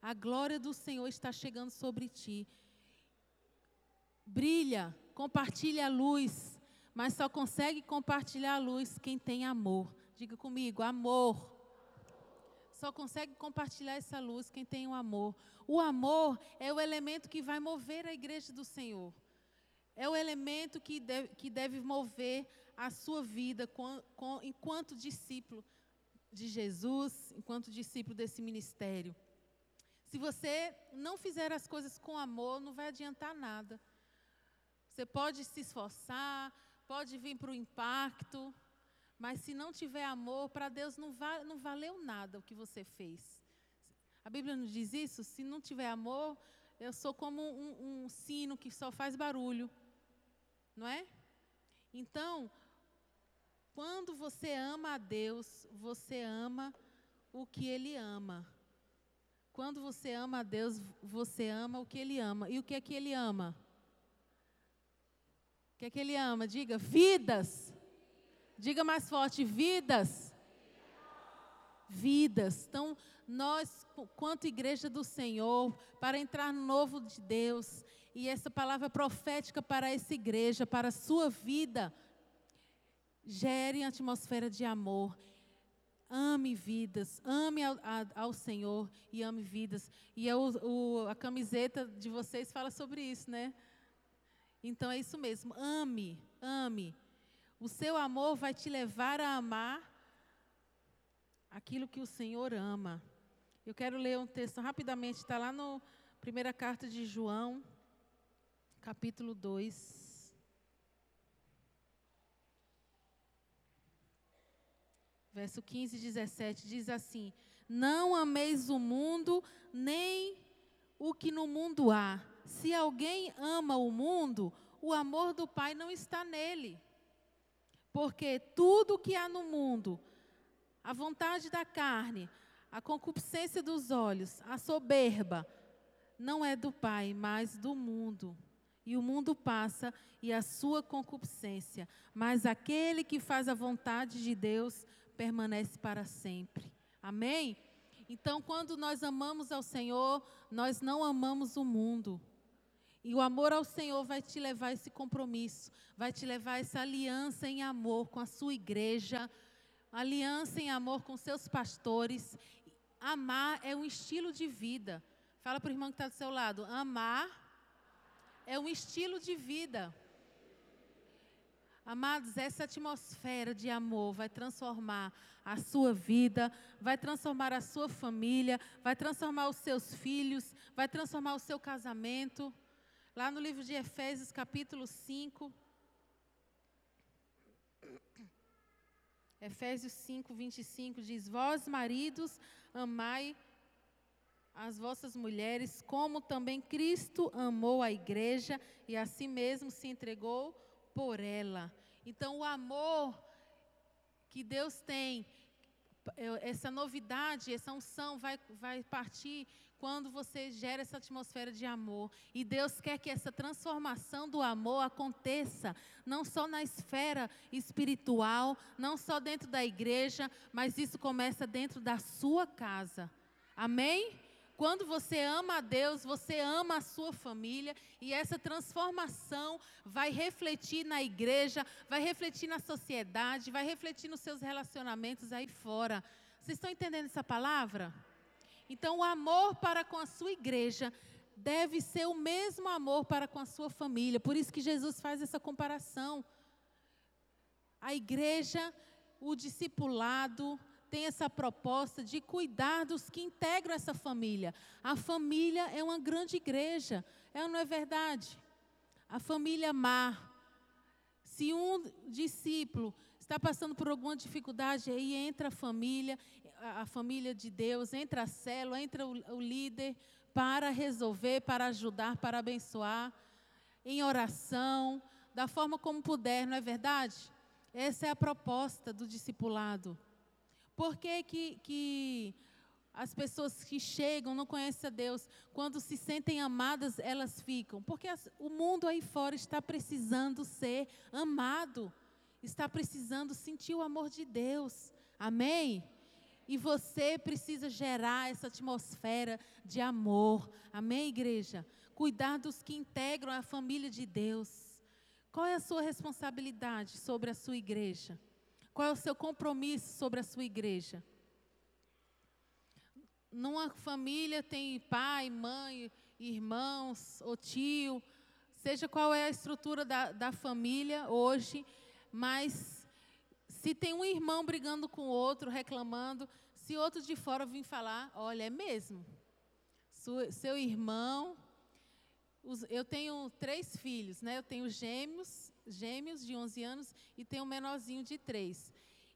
A glória do Senhor está chegando sobre ti. Brilha, compartilha a luz, mas só consegue compartilhar a luz quem tem amor. Diga comigo, amor. Só consegue compartilhar essa luz quem tem o amor. O amor é o elemento que vai mover a igreja do Senhor. É o elemento que deve, que deve mover a sua vida com, com, enquanto discípulo de Jesus, enquanto discípulo desse ministério. Se você não fizer as coisas com amor, não vai adiantar nada. Você pode se esforçar, pode vir para o impacto, mas se não tiver amor, para Deus não, va não valeu nada o que você fez. A Bíblia nos diz isso: se não tiver amor, eu sou como um, um sino que só faz barulho, não é? Então, quando você ama a Deus, você ama o que Ele ama. Quando você ama a Deus, você ama o que Ele ama. E o que é que Ele ama? Que é que ele ama? Diga, vidas. Diga mais forte, vidas. Vidas. Então, nós, quanto igreja do Senhor, para entrar no novo de Deus, e essa palavra profética para essa igreja, para a sua vida, gere atmosfera de amor. Ame vidas, ame ao, ao Senhor e ame vidas. E eu, o, a camiseta de vocês fala sobre isso, né? Então é isso mesmo, ame, ame. O seu amor vai te levar a amar aquilo que o Senhor ama. Eu quero ler um texto rapidamente, está lá na primeira carta de João, capítulo 2. Verso 15 e 17 diz assim: Não ameis o mundo, nem o que no mundo há. Se alguém ama o mundo, o amor do Pai não está nele. Porque tudo que há no mundo, a vontade da carne, a concupiscência dos olhos, a soberba, não é do Pai, mas do mundo. E o mundo passa e a sua concupiscência, mas aquele que faz a vontade de Deus permanece para sempre. Amém? Então, quando nós amamos ao Senhor, nós não amamos o mundo. E o amor ao Senhor vai te levar a esse compromisso, vai te levar a essa aliança em amor com a sua igreja, aliança em amor com seus pastores. Amar é um estilo de vida. Fala para o irmão que está do seu lado: amar é um estilo de vida. Amados, essa atmosfera de amor vai transformar a sua vida, vai transformar a sua família, vai transformar os seus filhos, vai transformar o seu casamento. Lá no livro de Efésios, capítulo 5. Efésios 5, 25 diz: Vós, maridos, amai as vossas mulheres, como também Cristo amou a igreja e a si mesmo se entregou por ela. Então, o amor que Deus tem, essa novidade, essa unção vai, vai partir quando você gera essa atmosfera de amor. E Deus quer que essa transformação do amor aconteça, não só na esfera espiritual, não só dentro da igreja, mas isso começa dentro da sua casa. Amém? Quando você ama a Deus, você ama a sua família e essa transformação vai refletir na igreja, vai refletir na sociedade, vai refletir nos seus relacionamentos aí fora. Vocês estão entendendo essa palavra? Então, o amor para com a sua igreja deve ser o mesmo amor para com a sua família. Por isso que Jesus faz essa comparação. A igreja, o discipulado, tem essa proposta de cuidar dos que integram essa família. A família é uma grande igreja, é não é verdade? A família Mar. Se um discípulo está passando por alguma dificuldade, aí entra a família, a família de Deus, entra a célula, entra o, o líder para resolver, para ajudar, para abençoar, em oração, da forma como puder, não é verdade? Essa é a proposta do discipulado. Por que, que, que as pessoas que chegam, não conhecem a Deus, quando se sentem amadas, elas ficam? Porque as, o mundo aí fora está precisando ser amado, está precisando sentir o amor de Deus. Amém? E você precisa gerar essa atmosfera de amor. Amém, igreja? Cuidar dos que integram a família de Deus. Qual é a sua responsabilidade sobre a sua igreja? Qual é o seu compromisso sobre a sua igreja? Numa família tem pai, mãe, irmãos ou tio, seja qual é a estrutura da, da família hoje, mas se tem um irmão brigando com o outro, reclamando, se outro de fora vir falar, olha, é mesmo. Seu irmão, eu tenho três filhos, né? Eu tenho gêmeos gêmeos de 11 anos e tem um menorzinho de 3.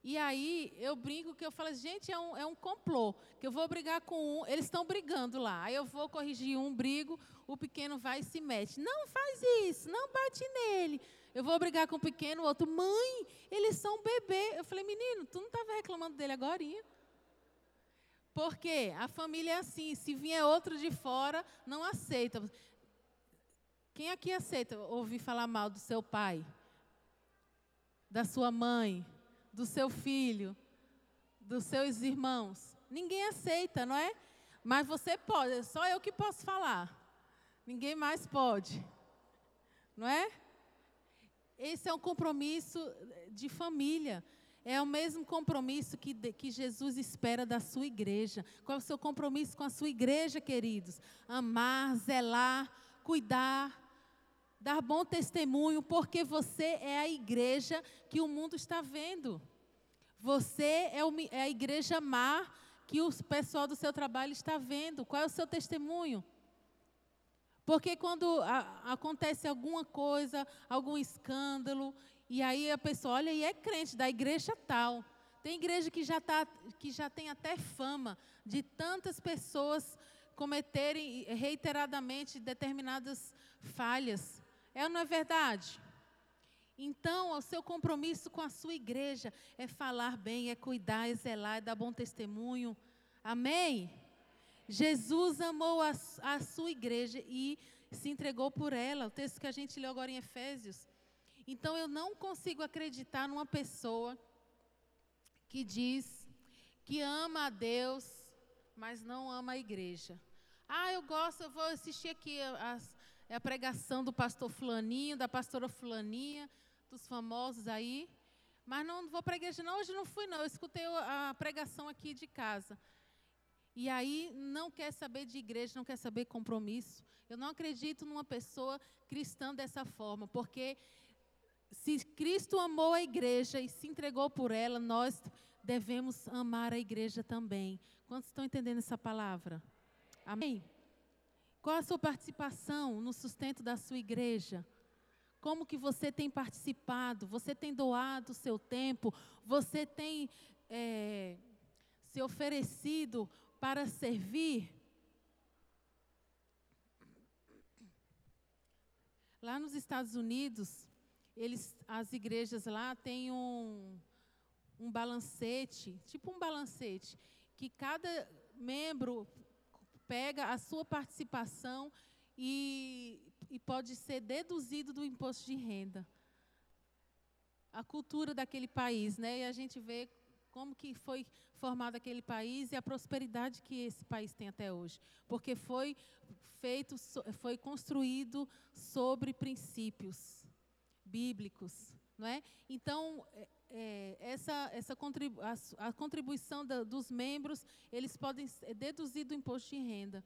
E aí eu brinco que eu falo, gente, é um, é um complô, que eu vou brigar com um, eles estão brigando lá. Aí eu vou corrigir um, brigo, o pequeno vai e se mete. Não faz isso, não bate nele. Eu vou brigar com o pequeno, o outro, mãe, eles são bebê. Eu falei, menino, tu não estava reclamando dele agora? Porque a família é assim, se vier outro de fora, não aceita. Quem aqui aceita ouvir falar mal do seu pai, da sua mãe, do seu filho, dos seus irmãos? Ninguém aceita, não é? Mas você pode, só eu que posso falar. Ninguém mais pode. Não é? Esse é um compromisso de família. É o mesmo compromisso que, que Jesus espera da sua igreja. Qual é o seu compromisso com a sua igreja, queridos? Amar, zelar, cuidar, dar bom testemunho, porque você é a igreja que o mundo está vendo. Você é, é a igreja mar que o pessoal do seu trabalho está vendo. Qual é o seu testemunho? Porque quando a, acontece alguma coisa, algum escândalo, e aí a pessoa olha e é crente da igreja tal. Tem igreja que já, tá, que já tem até fama de tantas pessoas cometerem reiteradamente determinadas falhas. É ou não é verdade? Então, o seu compromisso com a sua igreja é falar bem, é cuidar, é zelar, é dar bom testemunho. Amém? Jesus amou a, a sua igreja e se entregou por ela. O texto que a gente leu agora em Efésios. Então, eu não consigo acreditar numa pessoa que diz que ama a Deus, mas não ama a igreja. Ah, eu gosto, eu vou assistir aqui as, é a pregação do pastor Fulaninho, da pastora Fulaninha, dos famosos aí. Mas não vou para a igreja, não. Hoje não fui, não. Eu escutei a pregação aqui de casa. E aí não quer saber de igreja, não quer saber compromisso. Eu não acredito numa pessoa cristã dessa forma, porque se Cristo amou a igreja e se entregou por ela, nós devemos amar a igreja também. Quantos estão entendendo essa palavra? Amém? Qual a sua participação no sustento da sua igreja? Como que você tem participado? Você tem doado o seu tempo? Você tem é, se oferecido para servir? Lá nos Estados Unidos, eles, as igrejas lá têm um, um balancete, tipo um balancete, que cada membro pega a sua participação e, e pode ser deduzido do imposto de renda. A cultura daquele país, né? E a gente vê como que foi formado aquele país e a prosperidade que esse país tem até hoje, porque foi feito, foi construído sobre princípios bíblicos, não é? Então é, essa essa contribu a, a contribuição da, dos membros eles podem deduzir do imposto de renda.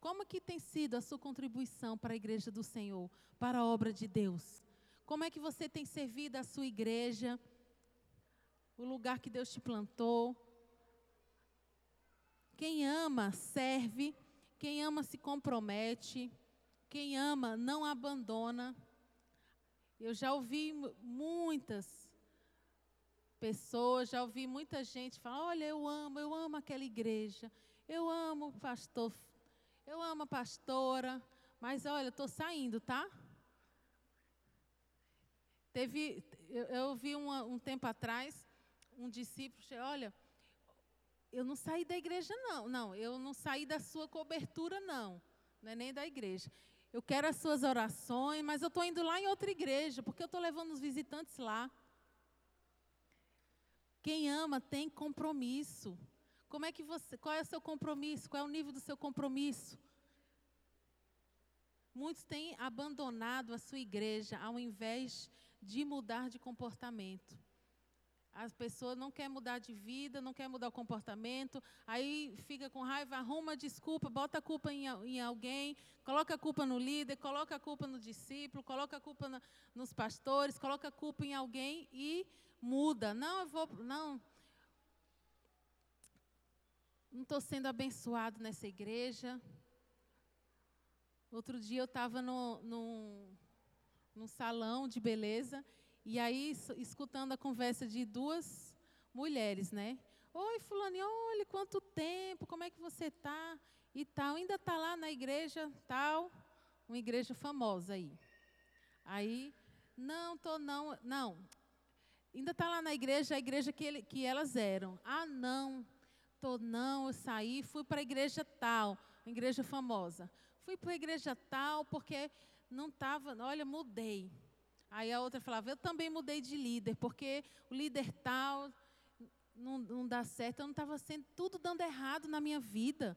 Como que tem sido a sua contribuição para a igreja do Senhor, para a obra de Deus? Como é que você tem servido a sua igreja? o lugar que Deus te plantou. Quem ama, serve. Quem ama, se compromete. Quem ama, não abandona. Eu já ouvi muitas pessoas, já ouvi muita gente falar: olha, eu amo, eu amo aquela igreja, eu amo o pastor, eu amo a pastora, mas olha, estou saindo, tá? Teve, eu, eu vi uma, um tempo atrás um discípulo, olha, eu não saí da igreja não, não, eu não saí da sua cobertura não, não é nem da igreja. Eu quero as suas orações, mas eu estou indo lá em outra igreja, porque eu estou levando os visitantes lá. Quem ama tem compromisso. Como é que você, qual é o seu compromisso? Qual é o nível do seu compromisso? Muitos têm abandonado a sua igreja ao invés de mudar de comportamento. A pessoa não quer mudar de vida, não quer mudar o comportamento, aí fica com raiva, arruma desculpa, bota a culpa em, em alguém, coloca a culpa no líder, coloca a culpa no discípulo, coloca a culpa na, nos pastores, coloca a culpa em alguém e muda. Não, eu vou, não, não estou sendo abençoado nessa igreja. Outro dia eu estava no, num salão de beleza e aí, escutando a conversa de duas mulheres, né? Oi, fulano, olha quanto tempo, como é que você está? E tal, ainda está lá na igreja tal, uma igreja famosa aí. Aí, não, tô não, não. Ainda está lá na igreja, a igreja que, ele, que elas eram. Ah, não, tô não, eu saí, fui para a igreja tal, igreja famosa. Fui para a igreja tal porque não estava, olha, mudei. Aí a outra falava, eu também mudei de líder, porque o líder tal não, não dá certo, eu não estava sendo tudo dando errado na minha vida.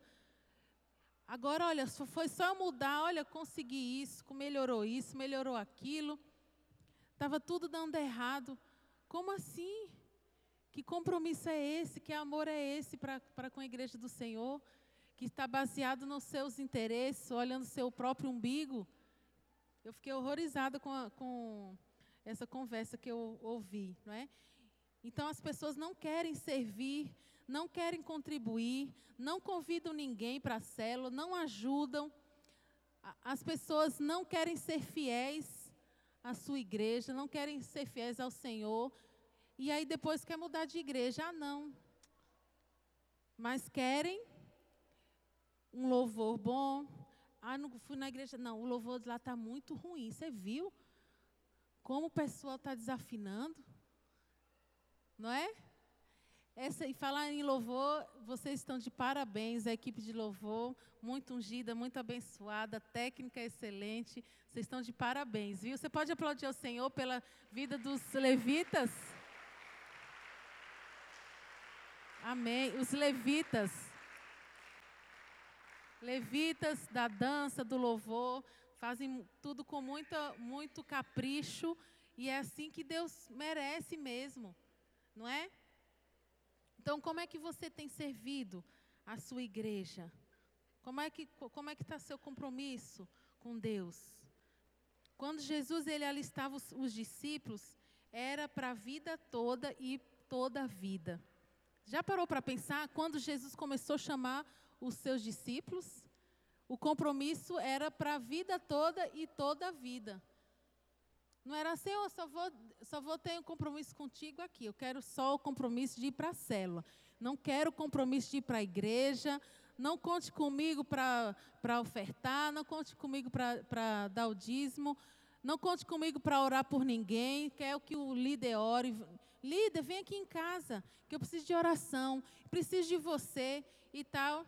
Agora, olha, foi só eu mudar, olha, consegui isso, melhorou isso, melhorou aquilo. Estava tudo dando errado. Como assim? Que compromisso é esse? Que amor é esse para com a igreja do Senhor? Que está baseado nos seus interesses, olhando seu próprio umbigo? Eu fiquei horrorizada com, a, com essa conversa que eu ouvi, não é? Então as pessoas não querem servir, não querem contribuir, não convidam ninguém para a célula, não ajudam. As pessoas não querem ser fiéis à sua igreja, não querem ser fiéis ao Senhor. E aí depois quer mudar de igreja. Ah, não. Mas querem um louvor bom, ah, não fui na igreja. Não, o louvor de lá está muito ruim. Você viu como o pessoal está desafinando? Não é? Essa, e falar em louvor, vocês estão de parabéns, a equipe de louvor, muito ungida, muito abençoada, técnica excelente. Vocês estão de parabéns, viu? Você pode aplaudir ao Senhor pela vida dos levitas? Amém. Os levitas levitas da dança, do louvor, fazem tudo com muita, muito capricho e é assim que Deus merece mesmo, não é? Então, como é que você tem servido a sua igreja? Como é que como é que está seu compromisso com Deus? Quando Jesus ele alistava os, os discípulos, era para a vida toda e toda a vida. Já parou para pensar quando Jesus começou a chamar os seus discípulos, o compromisso era para a vida toda e toda a vida. Não era assim, eu só vou, só vou ter um compromisso contigo aqui. Eu quero só o compromisso de ir para a célula. Não quero o compromisso de ir para a igreja. Não conte comigo para ofertar. Não conte comigo para dar o dízimo. Não conte comigo para orar por ninguém. Quer que o líder ore. Líder, vem aqui em casa, que eu preciso de oração, preciso de você e tal.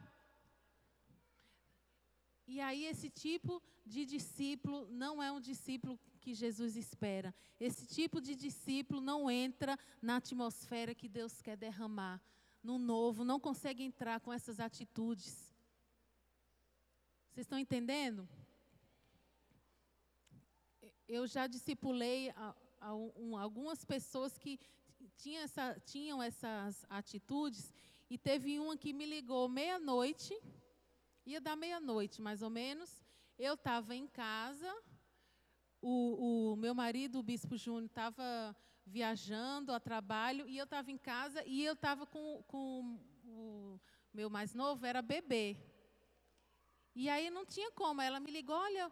E aí, esse tipo de discípulo não é um discípulo que Jesus espera. Esse tipo de discípulo não entra na atmosfera que Deus quer derramar. No novo, não consegue entrar com essas atitudes. Vocês estão entendendo? Eu já discipulei a, a, um, algumas pessoas que tinham, essa, tinham essas atitudes, e teve uma que me ligou meia-noite, ia dar meia-noite mais ou menos. Eu estava em casa, o, o, meu marido, o Bispo Júnior, estava viajando a trabalho, e eu estava em casa, e eu estava com, com o meu mais novo, era bebê. E aí não tinha como. Ela me ligou, olha,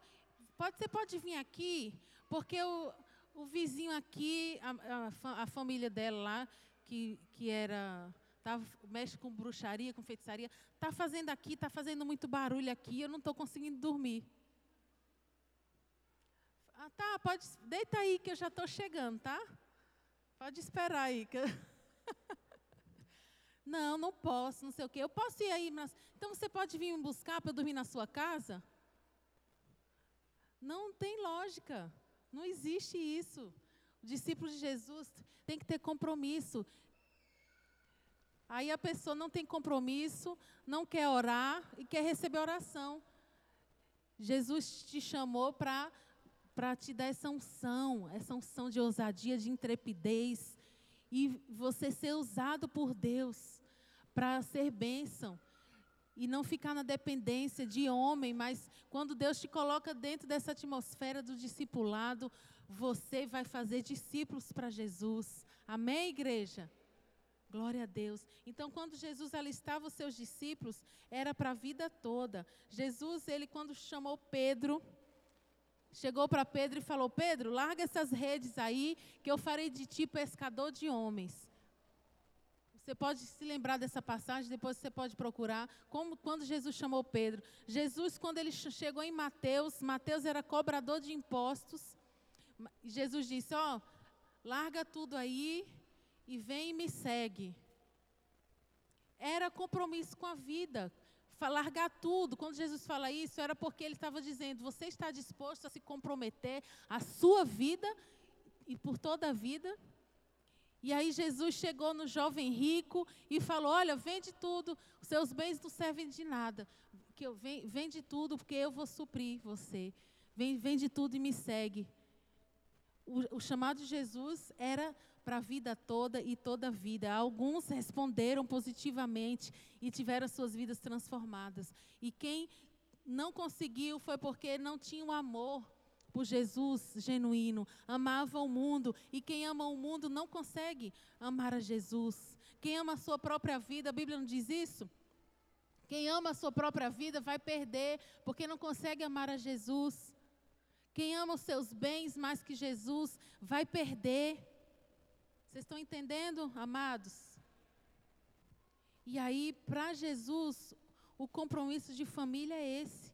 pode, você pode vir aqui, porque o, o vizinho aqui, a, a, a, família dela lá, que, que era. Tava, mexe com bruxaria, com feitiçaria, está fazendo aqui, está fazendo muito barulho aqui, eu não estou conseguindo dormir. Ah, tá, pode, deita aí que eu já estou chegando, tá? Pode esperar aí. Que. Não, não posso, não sei o quê. Eu posso ir aí. Mas... Então você pode vir me buscar para eu dormir na sua casa? Não tem lógica. Não existe isso. O discípulo de Jesus tem que ter compromisso. Aí a pessoa não tem compromisso, não quer orar e quer receber oração. Jesus te chamou para para te dar essa unção, essa unção de ousadia, de intrepidez, e você ser usado por Deus para ser bênção e não ficar na dependência de homem, mas quando Deus te coloca dentro dessa atmosfera do discipulado, você vai fazer discípulos para Jesus. Amém, igreja? Glória a Deus. Então, quando Jesus alistava os seus discípulos, era para a vida toda. Jesus, ele quando chamou Pedro, chegou para Pedro e falou: Pedro, larga essas redes aí, que eu farei de ti pescador de homens. Você pode se lembrar dessa passagem, depois você pode procurar. Como quando Jesus chamou Pedro. Jesus, quando ele chegou em Mateus, Mateus era cobrador de impostos. Jesus disse: Ó, oh, larga tudo aí e vem e me segue. Era compromisso com a vida. Largar tudo. Quando Jesus fala isso, era porque ele estava dizendo: você está disposto a se comprometer a sua vida e por toda a vida? E aí Jesus chegou no jovem rico e falou: Olha, vende tudo, os seus bens não servem de nada. Que eu, vende tudo, porque eu vou suprir você. Vende tudo e me segue. O, o chamado de Jesus era para a vida toda e toda a vida. Alguns responderam positivamente e tiveram suas vidas transformadas. E quem não conseguiu foi porque não tinha o amor por Jesus genuíno, amava o mundo, e quem ama o mundo não consegue amar a Jesus. Quem ama a sua própria vida, a Bíblia não diz isso? Quem ama a sua própria vida vai perder, porque não consegue amar a Jesus. Quem ama os seus bens mais que Jesus vai perder. Vocês estão entendendo, amados? E aí, para Jesus, o compromisso de família é esse.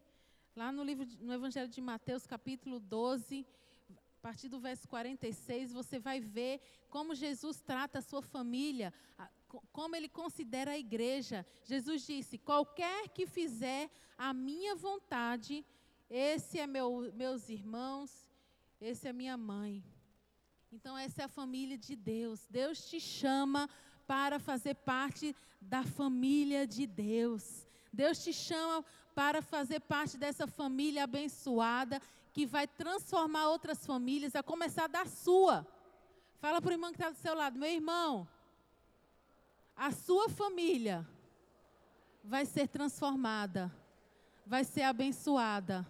Lá no livro, no Evangelho de Mateus, capítulo 12, a partir do verso 46, você vai ver como Jesus trata a sua família, como ele considera a igreja. Jesus disse: Qualquer que fizer a minha vontade, esse é meu, meus irmãos, esse é minha mãe. Então, essa é a família de Deus. Deus te chama para fazer parte da família de Deus. Deus te chama para fazer parte dessa família abençoada que vai transformar outras famílias, a começar da sua. Fala para o irmão que está do seu lado, meu irmão, a sua família vai ser transformada, vai ser abençoada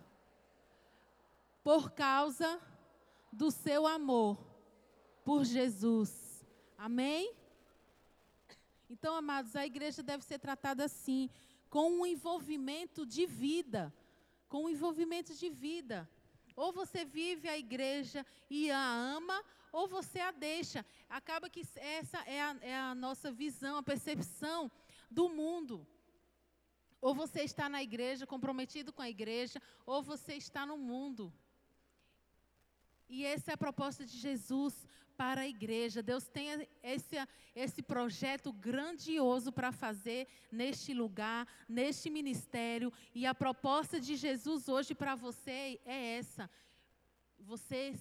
por causa do seu amor por Jesus. Amém? Então, amados, a igreja deve ser tratada assim com um envolvimento de vida. Com um envolvimento de vida. Ou você vive a igreja e a ama, ou você a deixa. Acaba que essa é a, é a nossa visão, a percepção do mundo. Ou você está na igreja, comprometido com a igreja, ou você está no mundo. E essa é a proposta de Jesus para a igreja. Deus tem esse, esse projeto grandioso para fazer neste lugar, neste ministério. E a proposta de Jesus hoje para você é essa: você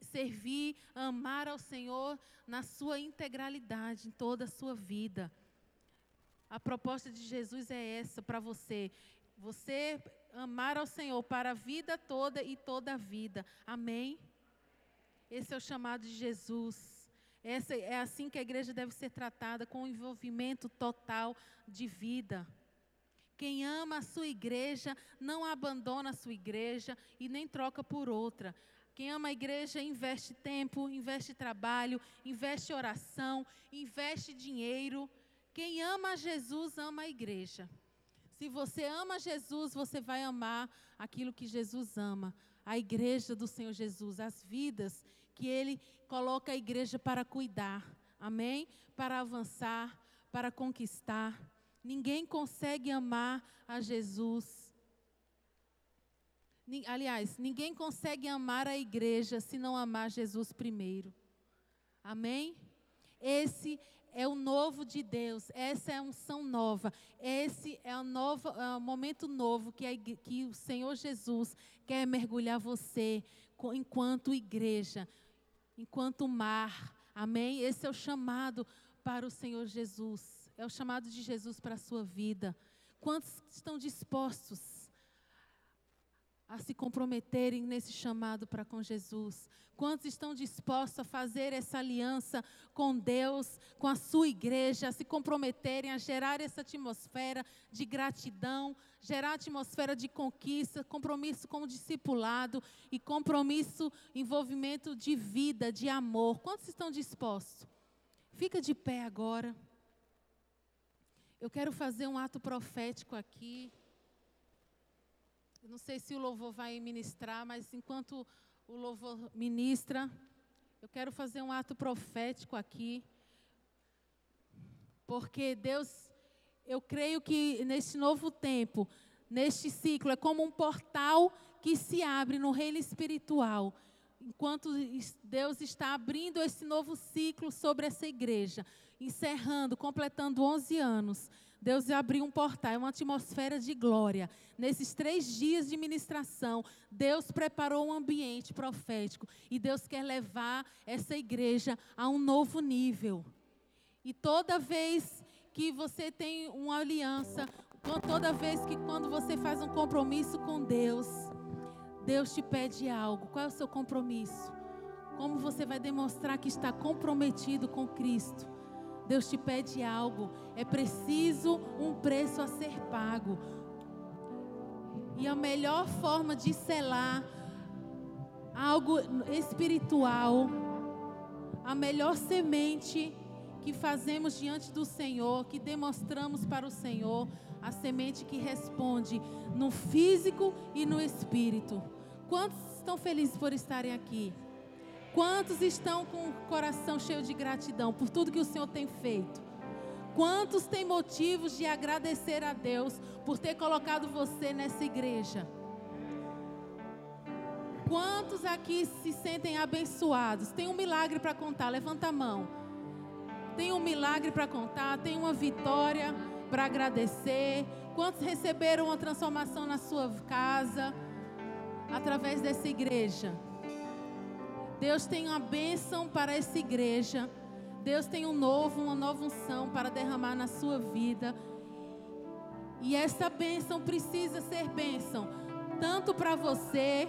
servir, amar ao Senhor na sua integralidade, em toda a sua vida. A proposta de Jesus é essa para você. Você amar ao Senhor para a vida toda e toda a vida. Amém? Esse é o chamado de Jesus. Essa, é assim que a igreja deve ser tratada, com envolvimento total de vida. Quem ama a sua igreja não abandona a sua igreja e nem troca por outra. Quem ama a igreja investe tempo, investe trabalho, investe oração, investe dinheiro. Quem ama Jesus ama a igreja. Se você ama Jesus, você vai amar aquilo que Jesus ama, a igreja do Senhor Jesus, as vidas que Ele coloca a igreja para cuidar, amém? Para avançar, para conquistar. Ninguém consegue amar a Jesus Aliás, ninguém consegue amar a igreja se não amar Jesus primeiro. Amém? Esse é o novo de Deus, essa é a unção nova, esse é o, novo, é o momento novo que, a, que o Senhor Jesus quer mergulhar você enquanto igreja, enquanto mar. Amém? Esse é o chamado para o Senhor Jesus, é o chamado de Jesus para a sua vida. Quantos estão dispostos a se comprometerem nesse chamado para com Jesus? Quantos estão dispostos a fazer essa aliança com Deus, com a sua igreja, a se comprometerem a gerar essa atmosfera de gratidão, gerar atmosfera de conquista, compromisso com o discipulado e compromisso, envolvimento de vida, de amor? Quantos estão dispostos? Fica de pé agora. Eu quero fazer um ato profético aqui. Não sei se o louvor vai ministrar, mas enquanto o louvor ministra, eu quero fazer um ato profético aqui. Porque Deus, eu creio que neste novo tempo, neste ciclo, é como um portal que se abre no reino espiritual. Enquanto Deus está abrindo esse novo ciclo sobre essa igreja, encerrando, completando 11 anos. Deus abriu um portal, uma atmosfera de glória. Nesses três dias de ministração, Deus preparou um ambiente profético e Deus quer levar essa igreja a um novo nível. E toda vez que você tem uma aliança, toda vez que quando você faz um compromisso com Deus, Deus te pede algo. Qual é o seu compromisso? Como você vai demonstrar que está comprometido com Cristo? Deus te pede algo, é preciso um preço a ser pago. E a melhor forma de selar algo espiritual, a melhor semente que fazemos diante do Senhor, que demonstramos para o Senhor, a semente que responde no físico e no espírito. Quantos estão felizes por estarem aqui? Quantos estão com o coração cheio de gratidão por tudo que o Senhor tem feito? Quantos têm motivos de agradecer a Deus por ter colocado você nessa igreja? Quantos aqui se sentem abençoados? Tem um milagre para contar, levanta a mão. Tem um milagre para contar, tem uma vitória para agradecer. Quantos receberam uma transformação na sua casa através dessa igreja? Deus tem uma bênção para essa igreja. Deus tem um novo, uma nova unção para derramar na sua vida. E essa bênção precisa ser bênção, tanto para você,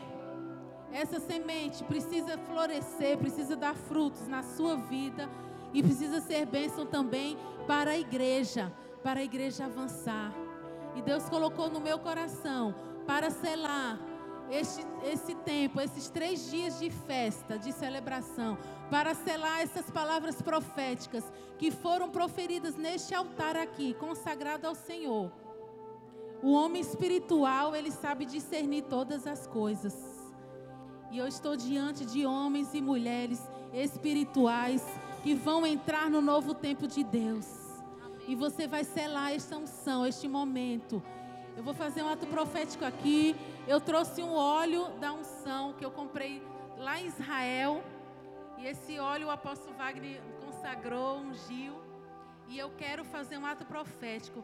essa semente precisa florescer, precisa dar frutos na sua vida, e precisa ser bênção também para a igreja, para a igreja avançar. E Deus colocou no meu coração para selar este, esse tempo, esses três dias de festa, de celebração, para selar essas palavras proféticas que foram proferidas neste altar aqui, consagrado ao Senhor. O homem espiritual, ele sabe discernir todas as coisas. E eu estou diante de homens e mulheres espirituais que vão entrar no novo tempo de Deus. E você vai selar esta unção, este momento eu vou fazer um ato profético aqui. Eu trouxe um óleo da unção que eu comprei lá em Israel. E esse óleo o apóstolo Wagner consagrou, ungiu. E eu quero fazer um ato profético.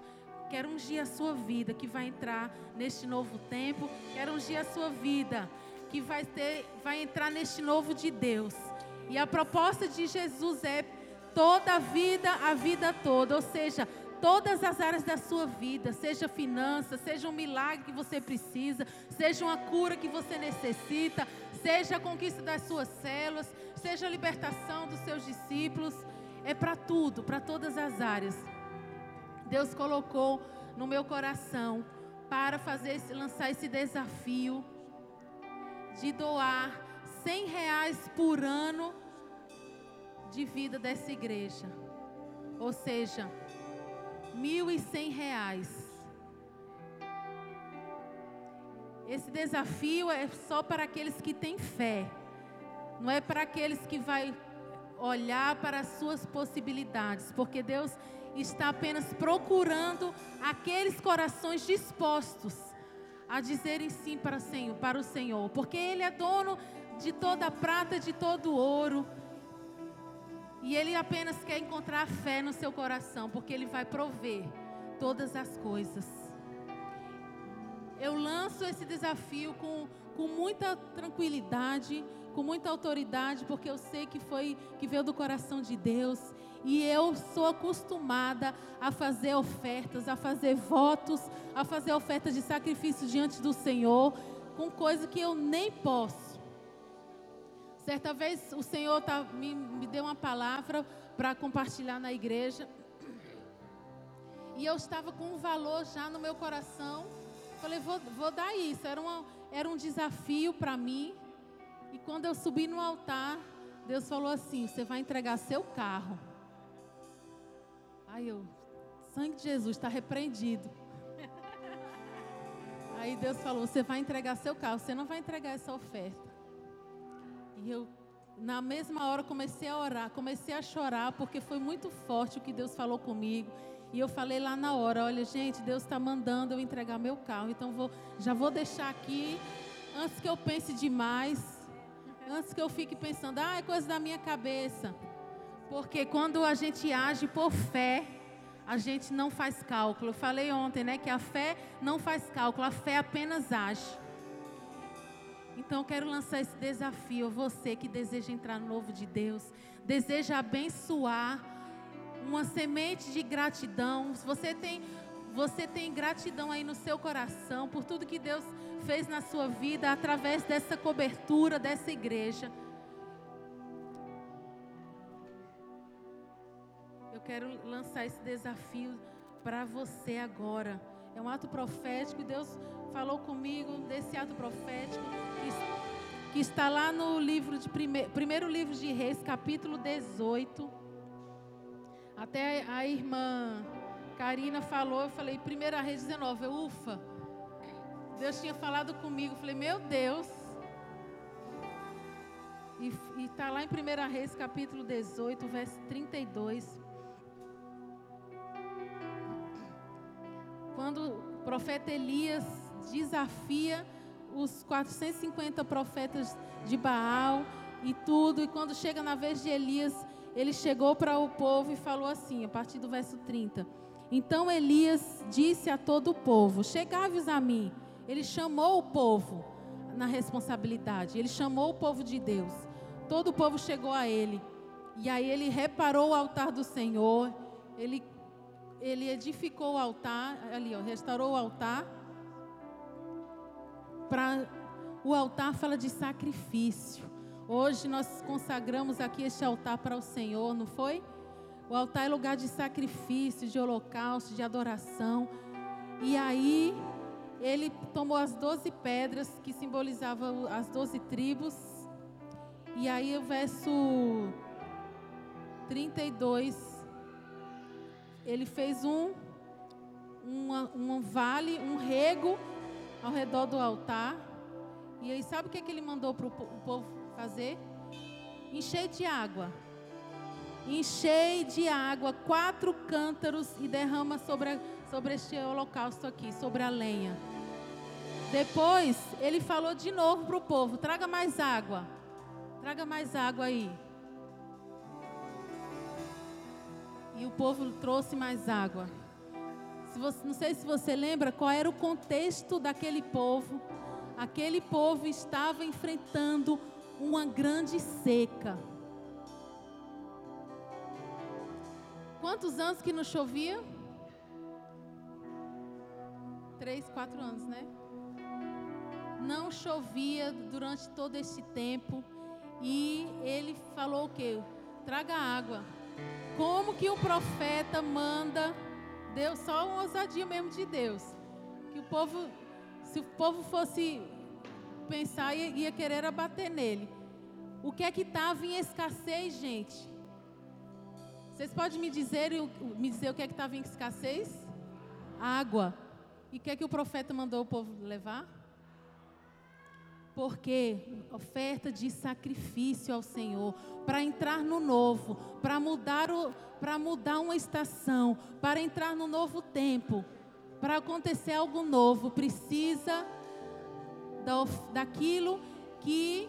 Quero ungir a sua vida que vai entrar neste novo tempo. Quero ungir a sua vida que vai ter, vai entrar neste novo de Deus. E a proposta de Jesus é toda a vida, a vida toda, ou seja, todas as áreas da sua vida, seja finança, seja um milagre que você precisa, seja uma cura que você necessita, seja a conquista das suas células, seja a libertação dos seus discípulos, é para tudo, para todas as áreas. Deus colocou no meu coração para fazer lançar esse desafio de doar 100 reais por ano de vida dessa igreja. Ou seja, mil e cem reais. Esse desafio é só para aqueles que têm fé. Não é para aqueles que vai olhar para as suas possibilidades, porque Deus está apenas procurando aqueles corações dispostos a dizerem sim para o Senhor, para o Senhor, porque Ele é dono de toda a prata, de todo o ouro. E Ele apenas quer encontrar fé no seu coração, porque Ele vai prover todas as coisas. Eu lanço esse desafio com, com muita tranquilidade, com muita autoridade, porque eu sei que foi que veio do coração de Deus. E eu sou acostumada a fazer ofertas, a fazer votos, a fazer ofertas de sacrifício diante do Senhor, com coisa que eu nem posso. Certa vez o Senhor tá, me, me deu uma palavra para compartilhar na igreja. E eu estava com um valor já no meu coração. Falei, vou, vou dar isso. Era, uma, era um desafio para mim. E quando eu subi no altar, Deus falou assim: Você vai entregar seu carro. Aí eu, sangue de Jesus está repreendido. Aí Deus falou: Você vai entregar seu carro. Você não vai entregar essa oferta. E eu, na mesma hora, comecei a orar, comecei a chorar, porque foi muito forte o que Deus falou comigo. E eu falei lá na hora: olha, gente, Deus está mandando eu entregar meu carro, então vou, já vou deixar aqui, antes que eu pense demais, antes que eu fique pensando, ah, é coisa da minha cabeça. Porque quando a gente age por fé, a gente não faz cálculo. Eu falei ontem, né, que a fé não faz cálculo, a fé apenas age. Então eu quero lançar esse desafio a você que deseja entrar no novo de Deus, deseja abençoar uma semente de gratidão. Você tem você tem gratidão aí no seu coração por tudo que Deus fez na sua vida através dessa cobertura dessa igreja. Eu quero lançar esse desafio para você agora. É um ato profético e Deus falou comigo desse ato profético que, que está lá no livro de prime, primeiro livro de Reis, capítulo 18. Até a, a irmã Karina falou, eu falei, primeira Reis 19, eu, ufa. Deus tinha falado comigo, eu falei, meu Deus. E está lá em 1 Reis, capítulo 18, verso 32. Quando o profeta Elias desafia os 450 profetas de Baal e tudo, e quando chega na vez de Elias, ele chegou para o povo e falou assim, a partir do verso 30. Então Elias disse a todo o povo: Chegai-vos a mim. Ele chamou o povo na responsabilidade, ele chamou o povo de Deus. Todo o povo chegou a ele. E aí ele reparou o altar do Senhor, ele ele edificou o altar, ali, ó, restaurou o altar. Para o altar fala de sacrifício. Hoje nós consagramos aqui este altar para o Senhor, não foi? O altar é lugar de sacrifício, de holocausto, de adoração. E aí ele tomou as doze pedras que simbolizavam as doze tribos. E aí o verso 32 ele fez um, uma, um vale, um rego ao redor do altar. E aí, sabe o que, é que ele mandou para o povo fazer? Encher de água. Enchei de água quatro cântaros e derrama sobre, a, sobre este holocausto aqui, sobre a lenha. Depois, ele falou de novo para o povo: traga mais água. Traga mais água aí. E o povo trouxe mais água. Se você, não sei se você lembra qual era o contexto daquele povo. Aquele povo estava enfrentando uma grande seca. Quantos anos que não chovia? Três, quatro anos, né? Não chovia durante todo este tempo. E ele falou o quê? Traga água. Como que o profeta manda Deus, só uma ousadia mesmo de Deus. Que o povo, se o povo fosse pensar, ia, ia querer abater nele. O que é que estava em escassez, gente? Vocês podem me dizer, me dizer o que é que estava em escassez? Água. E o que é que o profeta mandou o povo levar? Porque oferta de sacrifício ao Senhor, para entrar no novo, para mudar, o, mudar uma estação, para entrar no novo tempo, para acontecer algo novo, precisa da, daquilo que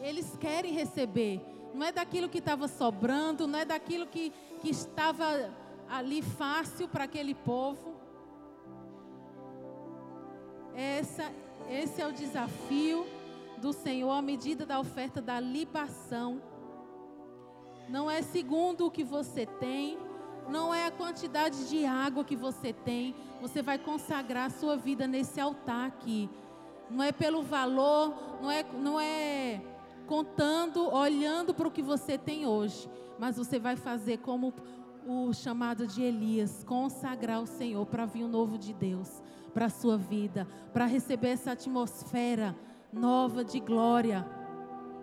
eles querem receber. Não é daquilo que estava sobrando, não é daquilo que, que estava ali fácil para aquele povo. Essa, esse é o desafio do Senhor à medida da oferta da libação. Não é segundo o que você tem, não é a quantidade de água que você tem. Você vai consagrar a sua vida nesse altar aqui. Não é pelo valor, não é, não é contando, olhando para o que você tem hoje, mas você vai fazer como o chamado de Elias, consagrar o Senhor para vir o novo de Deus para a sua vida, para receber essa atmosfera nova de glória.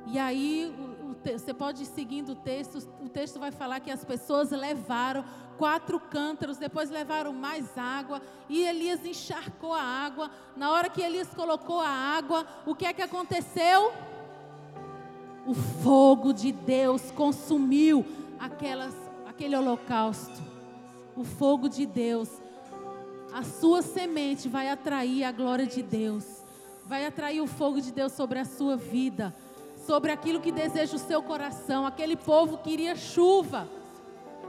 E aí, o, o, você pode ir seguindo o texto, o texto vai falar que as pessoas levaram quatro cântaros, depois levaram mais água, e Elias encharcou a água. Na hora que Elias colocou a água, o que é que aconteceu? O fogo de Deus consumiu aquelas, aquele holocausto. O fogo de Deus. A sua semente vai atrair a glória de Deus. Vai atrair o fogo de Deus sobre a sua vida, sobre aquilo que deseja o seu coração. Aquele povo queria chuva,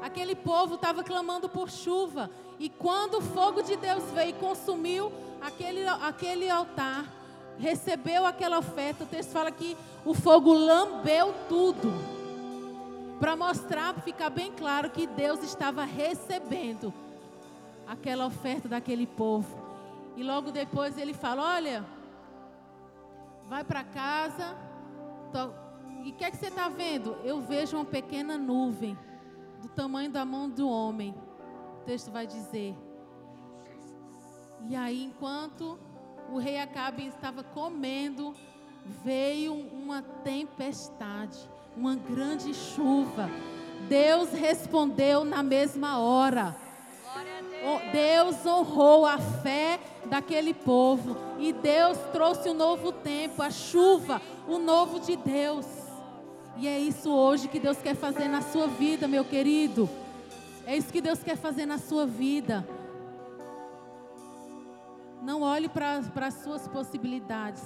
aquele povo estava clamando por chuva, e quando o fogo de Deus veio e consumiu aquele, aquele altar, recebeu aquela oferta, o texto fala que o fogo lambeu tudo, para mostrar, ficar bem claro que Deus estava recebendo aquela oferta daquele povo. E logo depois ele fala: Olha, vai para casa. Tô, e o que é que você está vendo? Eu vejo uma pequena nuvem do tamanho da mão do homem. O texto vai dizer. E aí, enquanto o rei Acabe estava comendo, veio uma tempestade, uma grande chuva. Deus respondeu na mesma hora. Deus honrou a fé daquele povo. E Deus trouxe o um novo tempo, a chuva, o novo de Deus. E é isso hoje que Deus quer fazer na sua vida, meu querido. É isso que Deus quer fazer na sua vida. Não olhe para as suas possibilidades.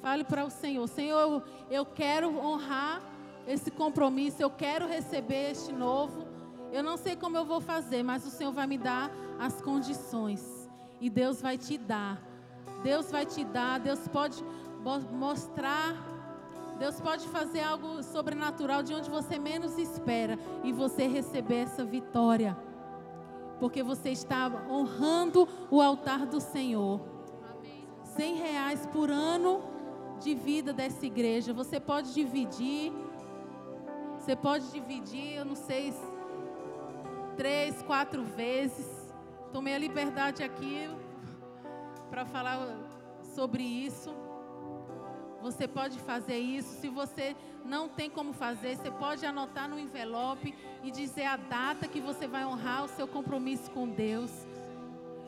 Fale para o Senhor: Senhor, eu, eu quero honrar esse compromisso, eu quero receber este novo. Eu não sei como eu vou fazer, mas o Senhor vai me dar as condições. E Deus vai te dar. Deus vai te dar, Deus pode mostrar, Deus pode fazer algo sobrenatural de onde você menos espera e você receber essa vitória. Porque você está honrando o altar do Senhor. Cem reais por ano de vida dessa igreja. Você pode dividir. Você pode dividir, eu não sei três, quatro vezes. Tomei a liberdade aqui para falar sobre isso. Você pode fazer isso. Se você não tem como fazer, você pode anotar no envelope e dizer a data que você vai honrar o seu compromisso com Deus.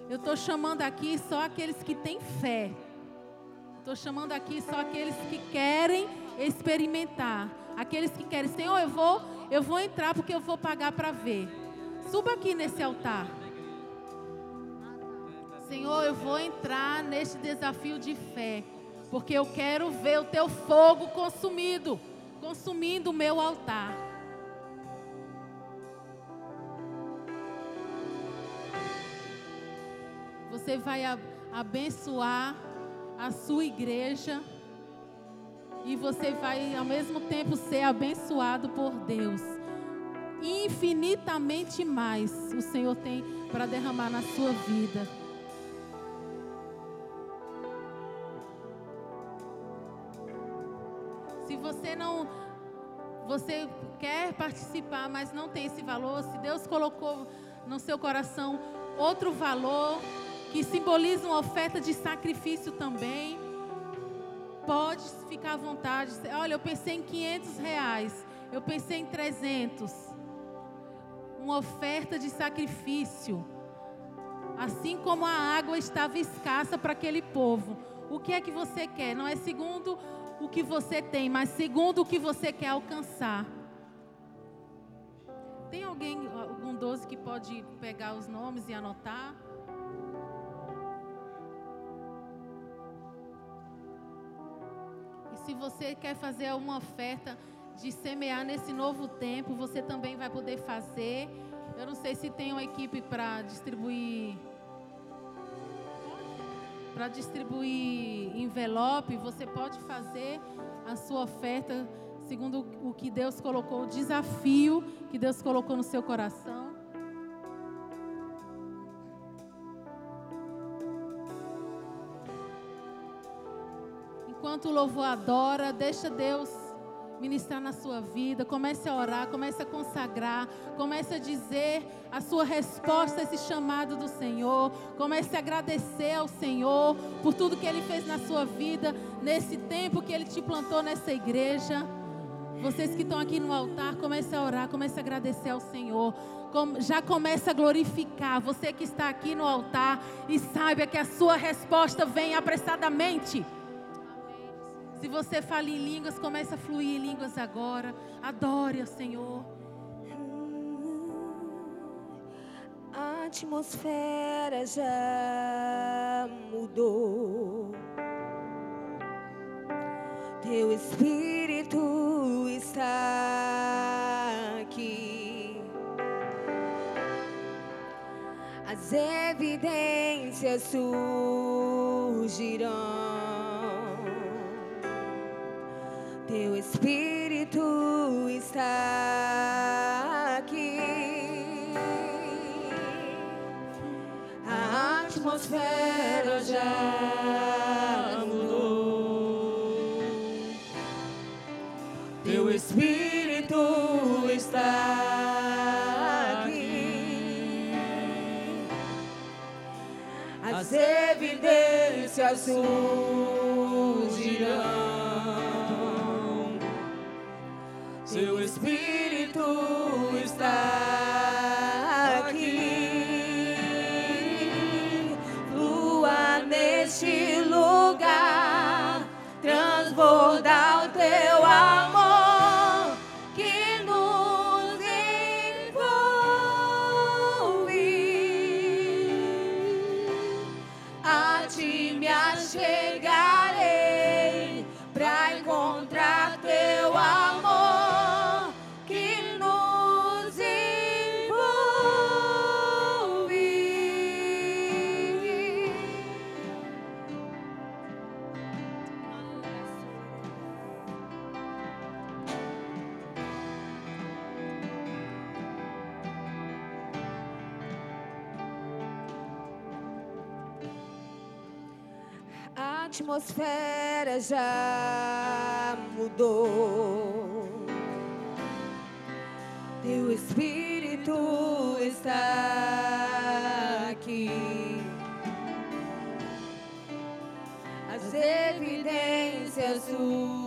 Eu estou chamando aqui só aqueles que têm fé. Estou chamando aqui só aqueles que querem experimentar. Aqueles que querem, Senhor, eu vou, eu vou entrar porque eu vou pagar para ver. Suba aqui nesse altar. Senhor, eu vou entrar neste desafio de fé, porque eu quero ver o teu fogo consumido consumindo o meu altar. Você vai abençoar a sua igreja e você vai ao mesmo tempo ser abençoado por Deus. Infinitamente mais o Senhor tem para derramar na sua vida. Se você não você quer participar, mas não tem esse valor, se Deus colocou no seu coração outro valor que simboliza uma oferta de sacrifício também, pode ficar à vontade. Olha, eu pensei em 500 reais, eu pensei em 300. Uma oferta de sacrifício. Assim como a água estava escassa para aquele povo. O que é que você quer? Não é segundo o que você tem, mas segundo o que você quer alcançar. Tem alguém, algum doze que pode pegar os nomes e anotar? se você quer fazer uma oferta de semear nesse novo tempo, você também vai poder fazer. Eu não sei se tem uma equipe para distribuir para distribuir envelope, você pode fazer a sua oferta segundo o que Deus colocou, o desafio que Deus colocou no seu coração. Enquanto o louvor adora, deixa Deus ministrar na sua vida. Comece a orar, comece a consagrar, comece a dizer a sua resposta a esse chamado do Senhor. Comece a agradecer ao Senhor por tudo que Ele fez na sua vida, nesse tempo que Ele te plantou nessa igreja. Vocês que estão aqui no altar, comece a orar, comece a agradecer ao Senhor. Já comece a glorificar. Você que está aqui no altar e saiba que a sua resposta vem apressadamente. Se você fala em línguas, comece a fluir em línguas agora. Adore ao Senhor. A atmosfera já mudou. Teu espírito está aqui. As evidências surgirão. Teu Espírito está aqui. A atmosfera já mudou. Teu Espírito está aqui. As evidências surgirão. Seu Espírito está atmosfera já mudou. Teu Espírito está aqui. As evidências surgirão.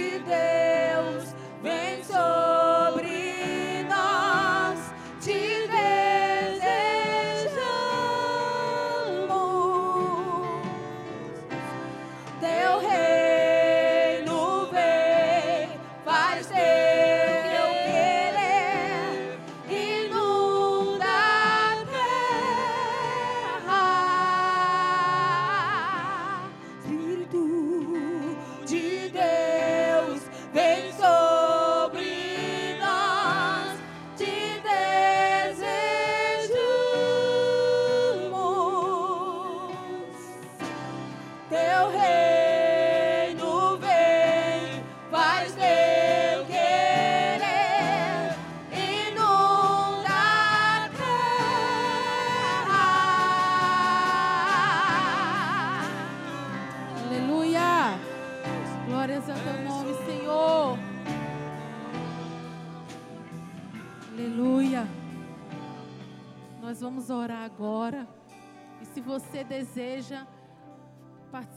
day.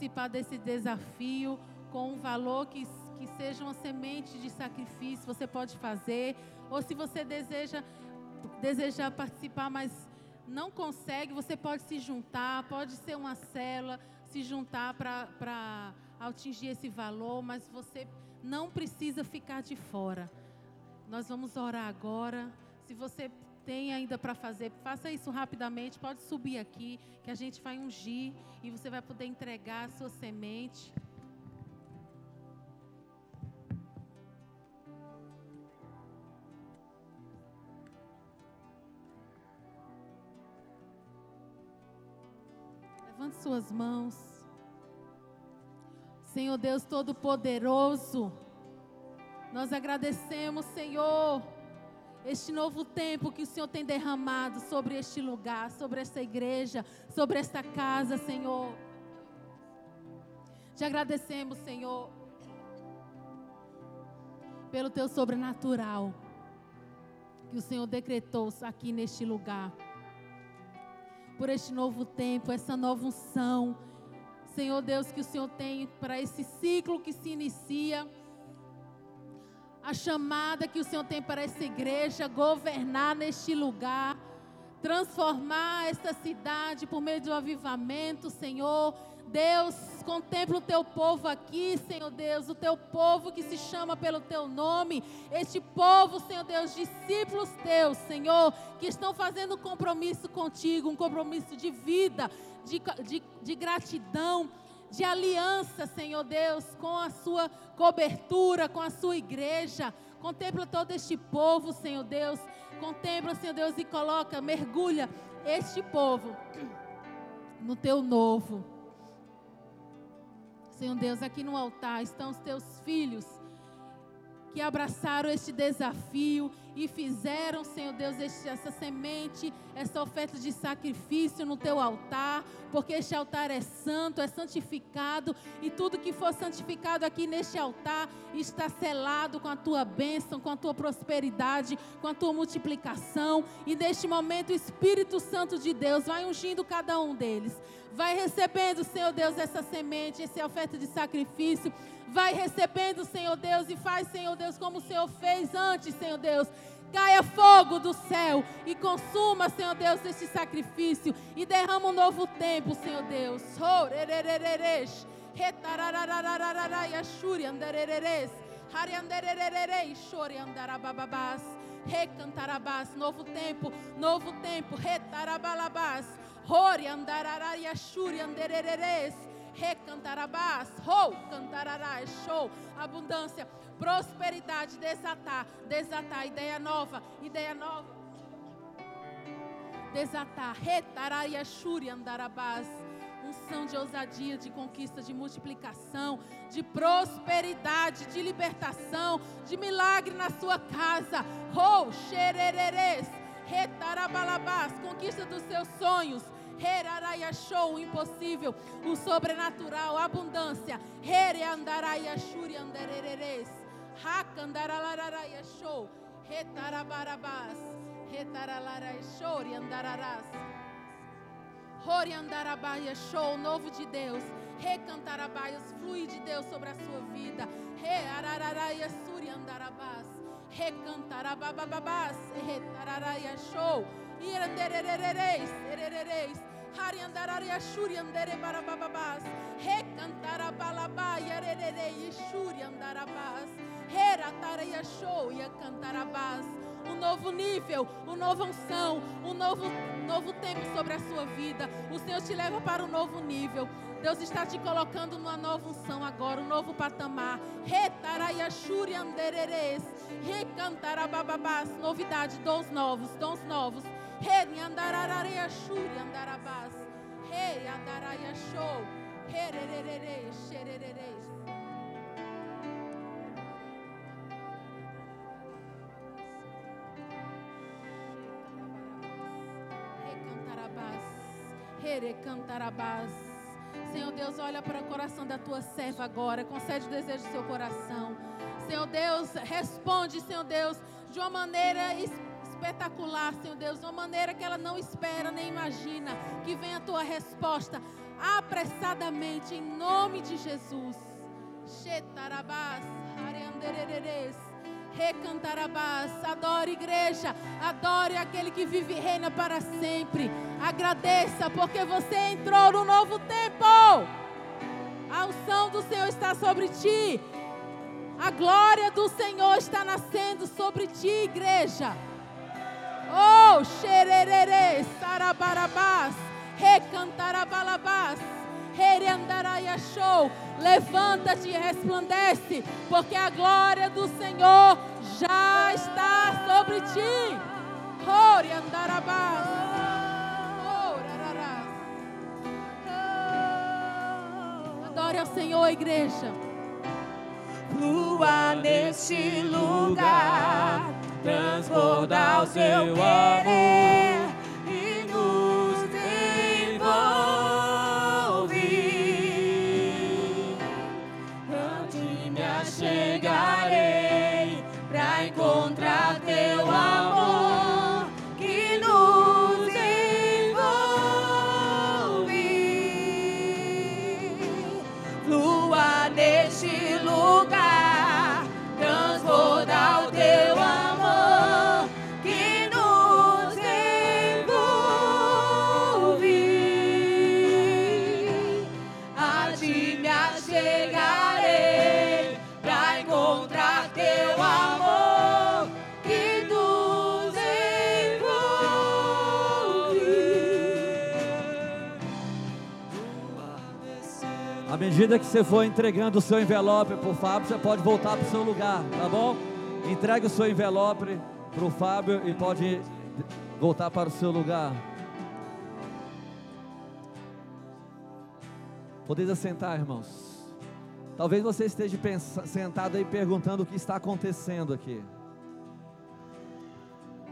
Participar desse desafio com um valor que, que seja uma semente de sacrifício, você pode fazer. Ou se você deseja, deseja participar, mas não consegue, você pode se juntar, pode ser uma célula, se juntar para atingir esse valor, mas você não precisa ficar de fora. Nós vamos orar agora. Se você tem ainda para fazer, faça isso rapidamente. Pode subir aqui, que a gente vai ungir e você vai poder entregar a sua semente. Levante suas mãos. Senhor Deus Todo-Poderoso, nós agradecemos, Senhor, este novo tempo que o Senhor tem derramado sobre este lugar, sobre esta igreja, sobre esta casa, Senhor. Te agradecemos, Senhor, pelo teu sobrenatural que o Senhor decretou aqui neste lugar. Por este novo tempo, essa nova unção. Senhor Deus, que o Senhor tem para esse ciclo que se inicia a chamada que o Senhor tem para essa igreja, governar neste lugar, transformar esta cidade por meio do avivamento, Senhor. Deus, contempla o teu povo aqui, Senhor Deus, o teu povo que se chama pelo teu nome, este povo, Senhor Deus, discípulos teus, Senhor, que estão fazendo um compromisso contigo, um compromisso de vida, de, de, de gratidão de aliança, Senhor Deus, com a sua cobertura, com a sua igreja. Contempla todo este povo, Senhor Deus. Contempla, Senhor Deus, e coloca, mergulha este povo no teu novo. Senhor Deus, aqui no altar estão os teus filhos que abraçaram este desafio e fizeram, Senhor Deus, essa semente, essa oferta de sacrifício no teu altar, porque este altar é santo, é santificado, e tudo que for santificado aqui neste altar está selado com a tua bênção, com a tua prosperidade, com a tua multiplicação. E neste momento, o Espírito Santo de Deus vai ungindo cada um deles. Vai recebendo, Senhor Deus, essa semente, essa oferta de sacrifício. Vai recebendo, Senhor Deus, e faz, Senhor Deus, como o Senhor fez antes, Senhor Deus. Caia fogo do céu e consuma, Senhor Deus, este sacrifício e derrama um novo tempo, Senhor Deus. Recantarabás, novo tempo, novo tempo, retarabalabás, Hori. Recantarabás, rou, cantararás, show, abundância, prosperidade, desatar, desatar, ideia nova, ideia nova. Desatar, retararia shuri andarabás unção de ousadia, de conquista, de multiplicação, de prosperidade, de libertação, de milagre na sua casa. Rou, xerereres, retarabalabás, conquista dos seus sonhos. Heraraia show, impossível, o sobrenatural, a abundância. Hereandaraia shuri anderereres. Hakandaralaraia show. Retarabarabás. Retaralarai show, andararás. Horiandarabaia show, novo de Deus. Recantarabaias, flui de Deus sobre a sua vida. Re arararaia suri andarabás. Recantarabababás. Retararaia show. Irandererereis, ererereis. Iacantarabás um novo nível, uma nova unção, um novo, novo tempo sobre a sua vida. O Senhor te leva para um novo nível. Deus está te colocando numa nova unção agora, um novo patamar. Novidade, dons novos, dons novos. Reniandararariashuri andarabás. Rei andaraiashou. Herererere, xerereres. Recantarabás. Senhor Deus, olha para o coração da tua serva agora. Concede o desejo do seu coração. Senhor Deus, responde, Senhor Deus, de uma maneira específica espetacular, Senhor Deus, de uma maneira que ela não espera nem imagina. Que venha a tua resposta apressadamente, em nome de Jesus. Areandereres. Recantarabás, adore igreja, adore aquele que vive e reina para sempre. Agradeça, porque você entrou no novo tempo. A unção do Senhor está sobre ti. A glória do Senhor está nascendo sobre ti, igreja. Oh, xererere, sarabarabás, recantarabalabás, rereandaraia show. Levanta-te e resplandece, porque a glória do Senhor já está sobre ti. Oriandarabás. Orararás. Adore ao Senhor, igreja. Flua neste lugar, transborda o seu querer medida que você for entregando o seu envelope para o Fábio, você pode voltar para o seu lugar, tá bom? Entregue o seu envelope para o Fábio e pode voltar para o seu lugar. Podeis assentar, irmãos. Talvez você esteja sentado aí perguntando o que está acontecendo aqui.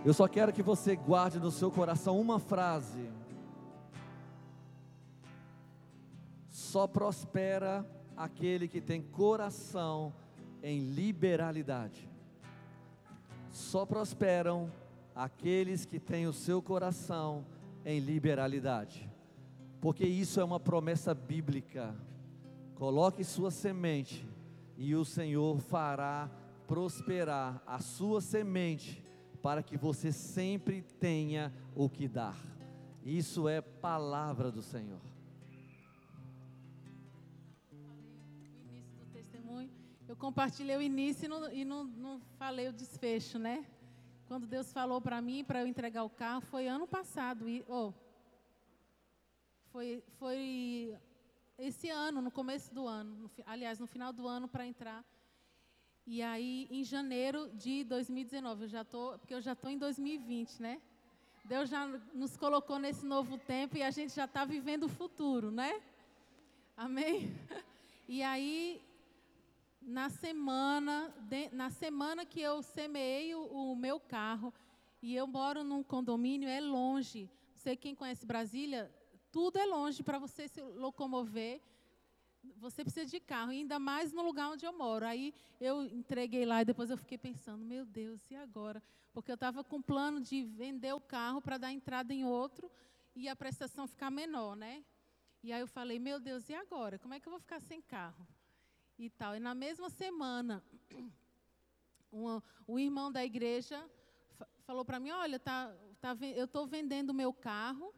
Eu só quero que você guarde no seu coração uma frase. Só prospera aquele que tem coração em liberalidade. Só prosperam aqueles que têm o seu coração em liberalidade. Porque isso é uma promessa bíblica. Coloque sua semente e o Senhor fará prosperar a sua semente para que você sempre tenha o que dar. Isso é palavra do Senhor. Eu compartilhei o início e não, e não, não falei o desfecho, né? Quando Deus falou para mim, para eu entregar o carro, foi ano passado. E, oh, foi, foi esse ano, no começo do ano. no aliás, no final do ano para entrar. E aí, em janeiro de 2019, eu já tô, porque eu já estou em 2020, né? Deus já nos colocou nesse novo tempo e a gente já está vivendo o futuro, né? Amém? E aí, na semana, de- na semana que eu semeei o, o meu carro, e eu moro num condomínio, é longe. Você quem conhece Brasília, tudo é longe para você se locomover. Você precisa de carro, ainda mais no lugar onde eu moro. Aí eu entreguei lá e depois eu fiquei pensando, meu Deus, e agora? Porque eu estava com plano de vender o carro para dar entrada em outro e a prestação ficar menor, né? E aí eu falei, meu Deus, e agora? Como é que eu vou ficar sem carro? E tal. E na mesma semana, um, o irmão da igreja fa- falou para mim, olha, tá, tá, eu estou vendendo meu carro,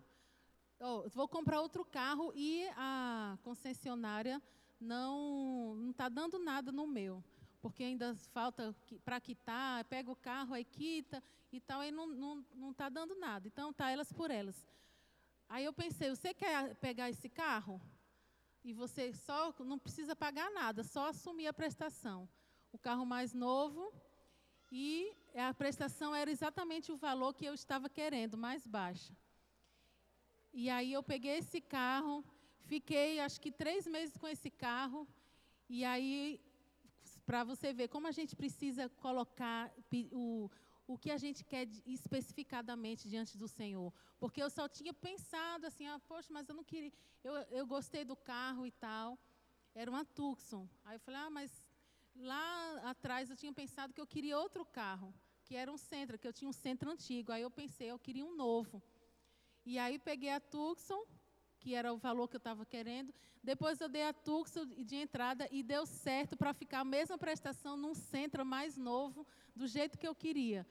ó, vou comprar outro carro e a concessionária não está dando nada no meu. Porque ainda falta para quitar, pega o carro, aí quita e tal, aí não está não, não tá dando nada. Então, tá elas por elas. Aí eu pensei, você quer pegar esse carro? E você só não precisa pagar nada, só assumir a prestação. O carro mais novo e a prestação era exatamente o valor que eu estava querendo, mais baixa. E aí eu peguei esse carro, fiquei acho que três meses com esse carro, e aí, para você ver como a gente precisa colocar o, o que a gente quer especificadamente diante do Senhor. Porque eu só tinha pensado assim, ah, poxa, mas eu não queria, eu, eu gostei do carro e tal. Era uma Tucson. Aí eu falei, ah, mas lá atrás eu tinha pensado que eu queria outro carro, que era um centro, que eu tinha um centro antigo. Aí eu pensei, eu queria um novo. E aí peguei a Tucson, que era o valor que eu estava querendo. Depois eu dei a Tucson de entrada e deu certo para ficar a mesma prestação num centro mais novo, do jeito que eu queria.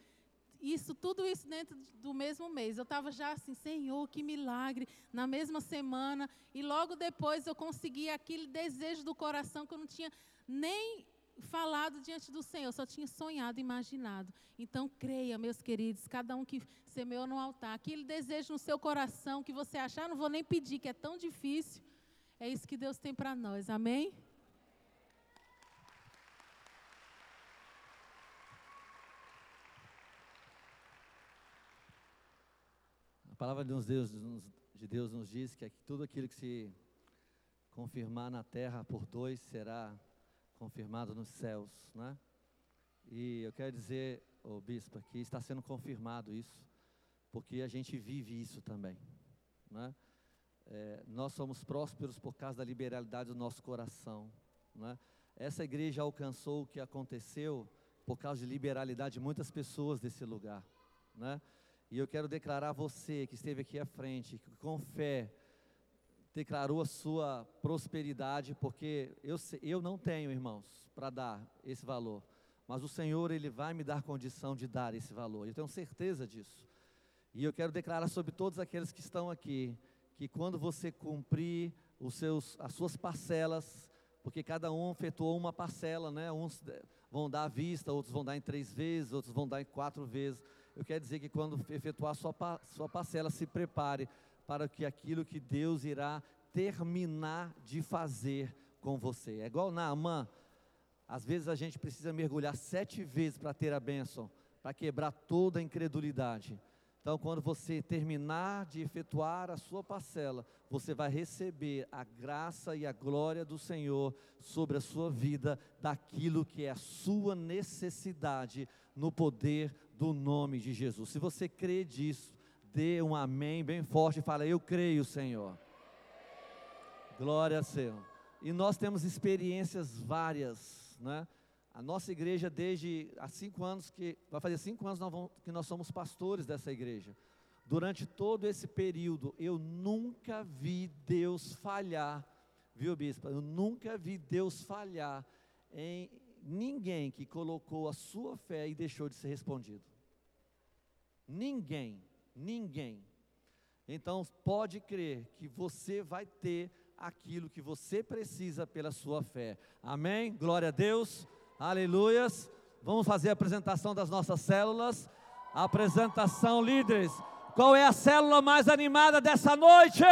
Isso, tudo isso dentro do mesmo mês. Eu estava já assim, Senhor, que milagre, na mesma semana. E logo depois eu consegui aquele desejo do coração que eu não tinha nem falado diante do Senhor, só tinha sonhado, imaginado. Então, creia, meus queridos, cada um que semeou no altar, aquele desejo no seu coração que você achar, ah, não vou nem pedir, que é tão difícil, é isso que Deus tem para nós, amém? Palavra de Deus, de Deus nos diz que tudo aquilo que se confirmar na terra por dois será confirmado nos céus, né? E eu quero dizer, oh, bispo, que está sendo confirmado isso, porque a gente vive isso também, né? É, nós somos prósperos por causa da liberalidade do nosso coração, né? Essa igreja alcançou o que aconteceu por causa de liberalidade de muitas pessoas desse lugar, né? E eu quero declarar a você que esteve aqui à frente, que com fé declarou a sua prosperidade, porque eu, eu não tenho, irmãos, para dar esse valor, mas o Senhor, Ele vai me dar condição de dar esse valor, eu tenho certeza disso. E eu quero declarar sobre todos aqueles que estão aqui, que quando você cumprir os seus, as suas parcelas, porque cada um efetuou uma parcela, né? Uns vão dar à vista, outros vão dar em três vezes, outros vão dar em quatro vezes. Eu quero dizer que quando efetuar sua, sua parcela, se prepare, para que aquilo que Deus irá terminar de fazer com você. É igual Naamã, às vezes a gente precisa mergulhar sete vezes para ter a bênção, para quebrar toda a incredulidade. Então, quando você terminar de efetuar a sua parcela, você vai receber a graça e a glória do Senhor sobre a sua vida, daquilo que é a sua necessidade, no poder do nome de Jesus. Se você crê disso, dê um amém bem forte e fala: Eu creio, Senhor. Glória a Senhor. E nós temos experiências várias, né? A nossa igreja, desde há cinco anos, que vai fazer cinco anos que nós somos pastores dessa igreja. Durante todo esse período, eu nunca vi Deus falhar, viu, bispo? Eu nunca vi Deus falhar em ninguém que colocou a sua fé e deixou de ser respondido. Ninguém. Ninguém. Então, pode crer que você vai ter aquilo que você precisa pela sua fé. Amém? Glória a Deus. Aleluias. Vamos fazer a apresentação das nossas células. Apresentação líderes. Qual é a célula mais animada dessa noite?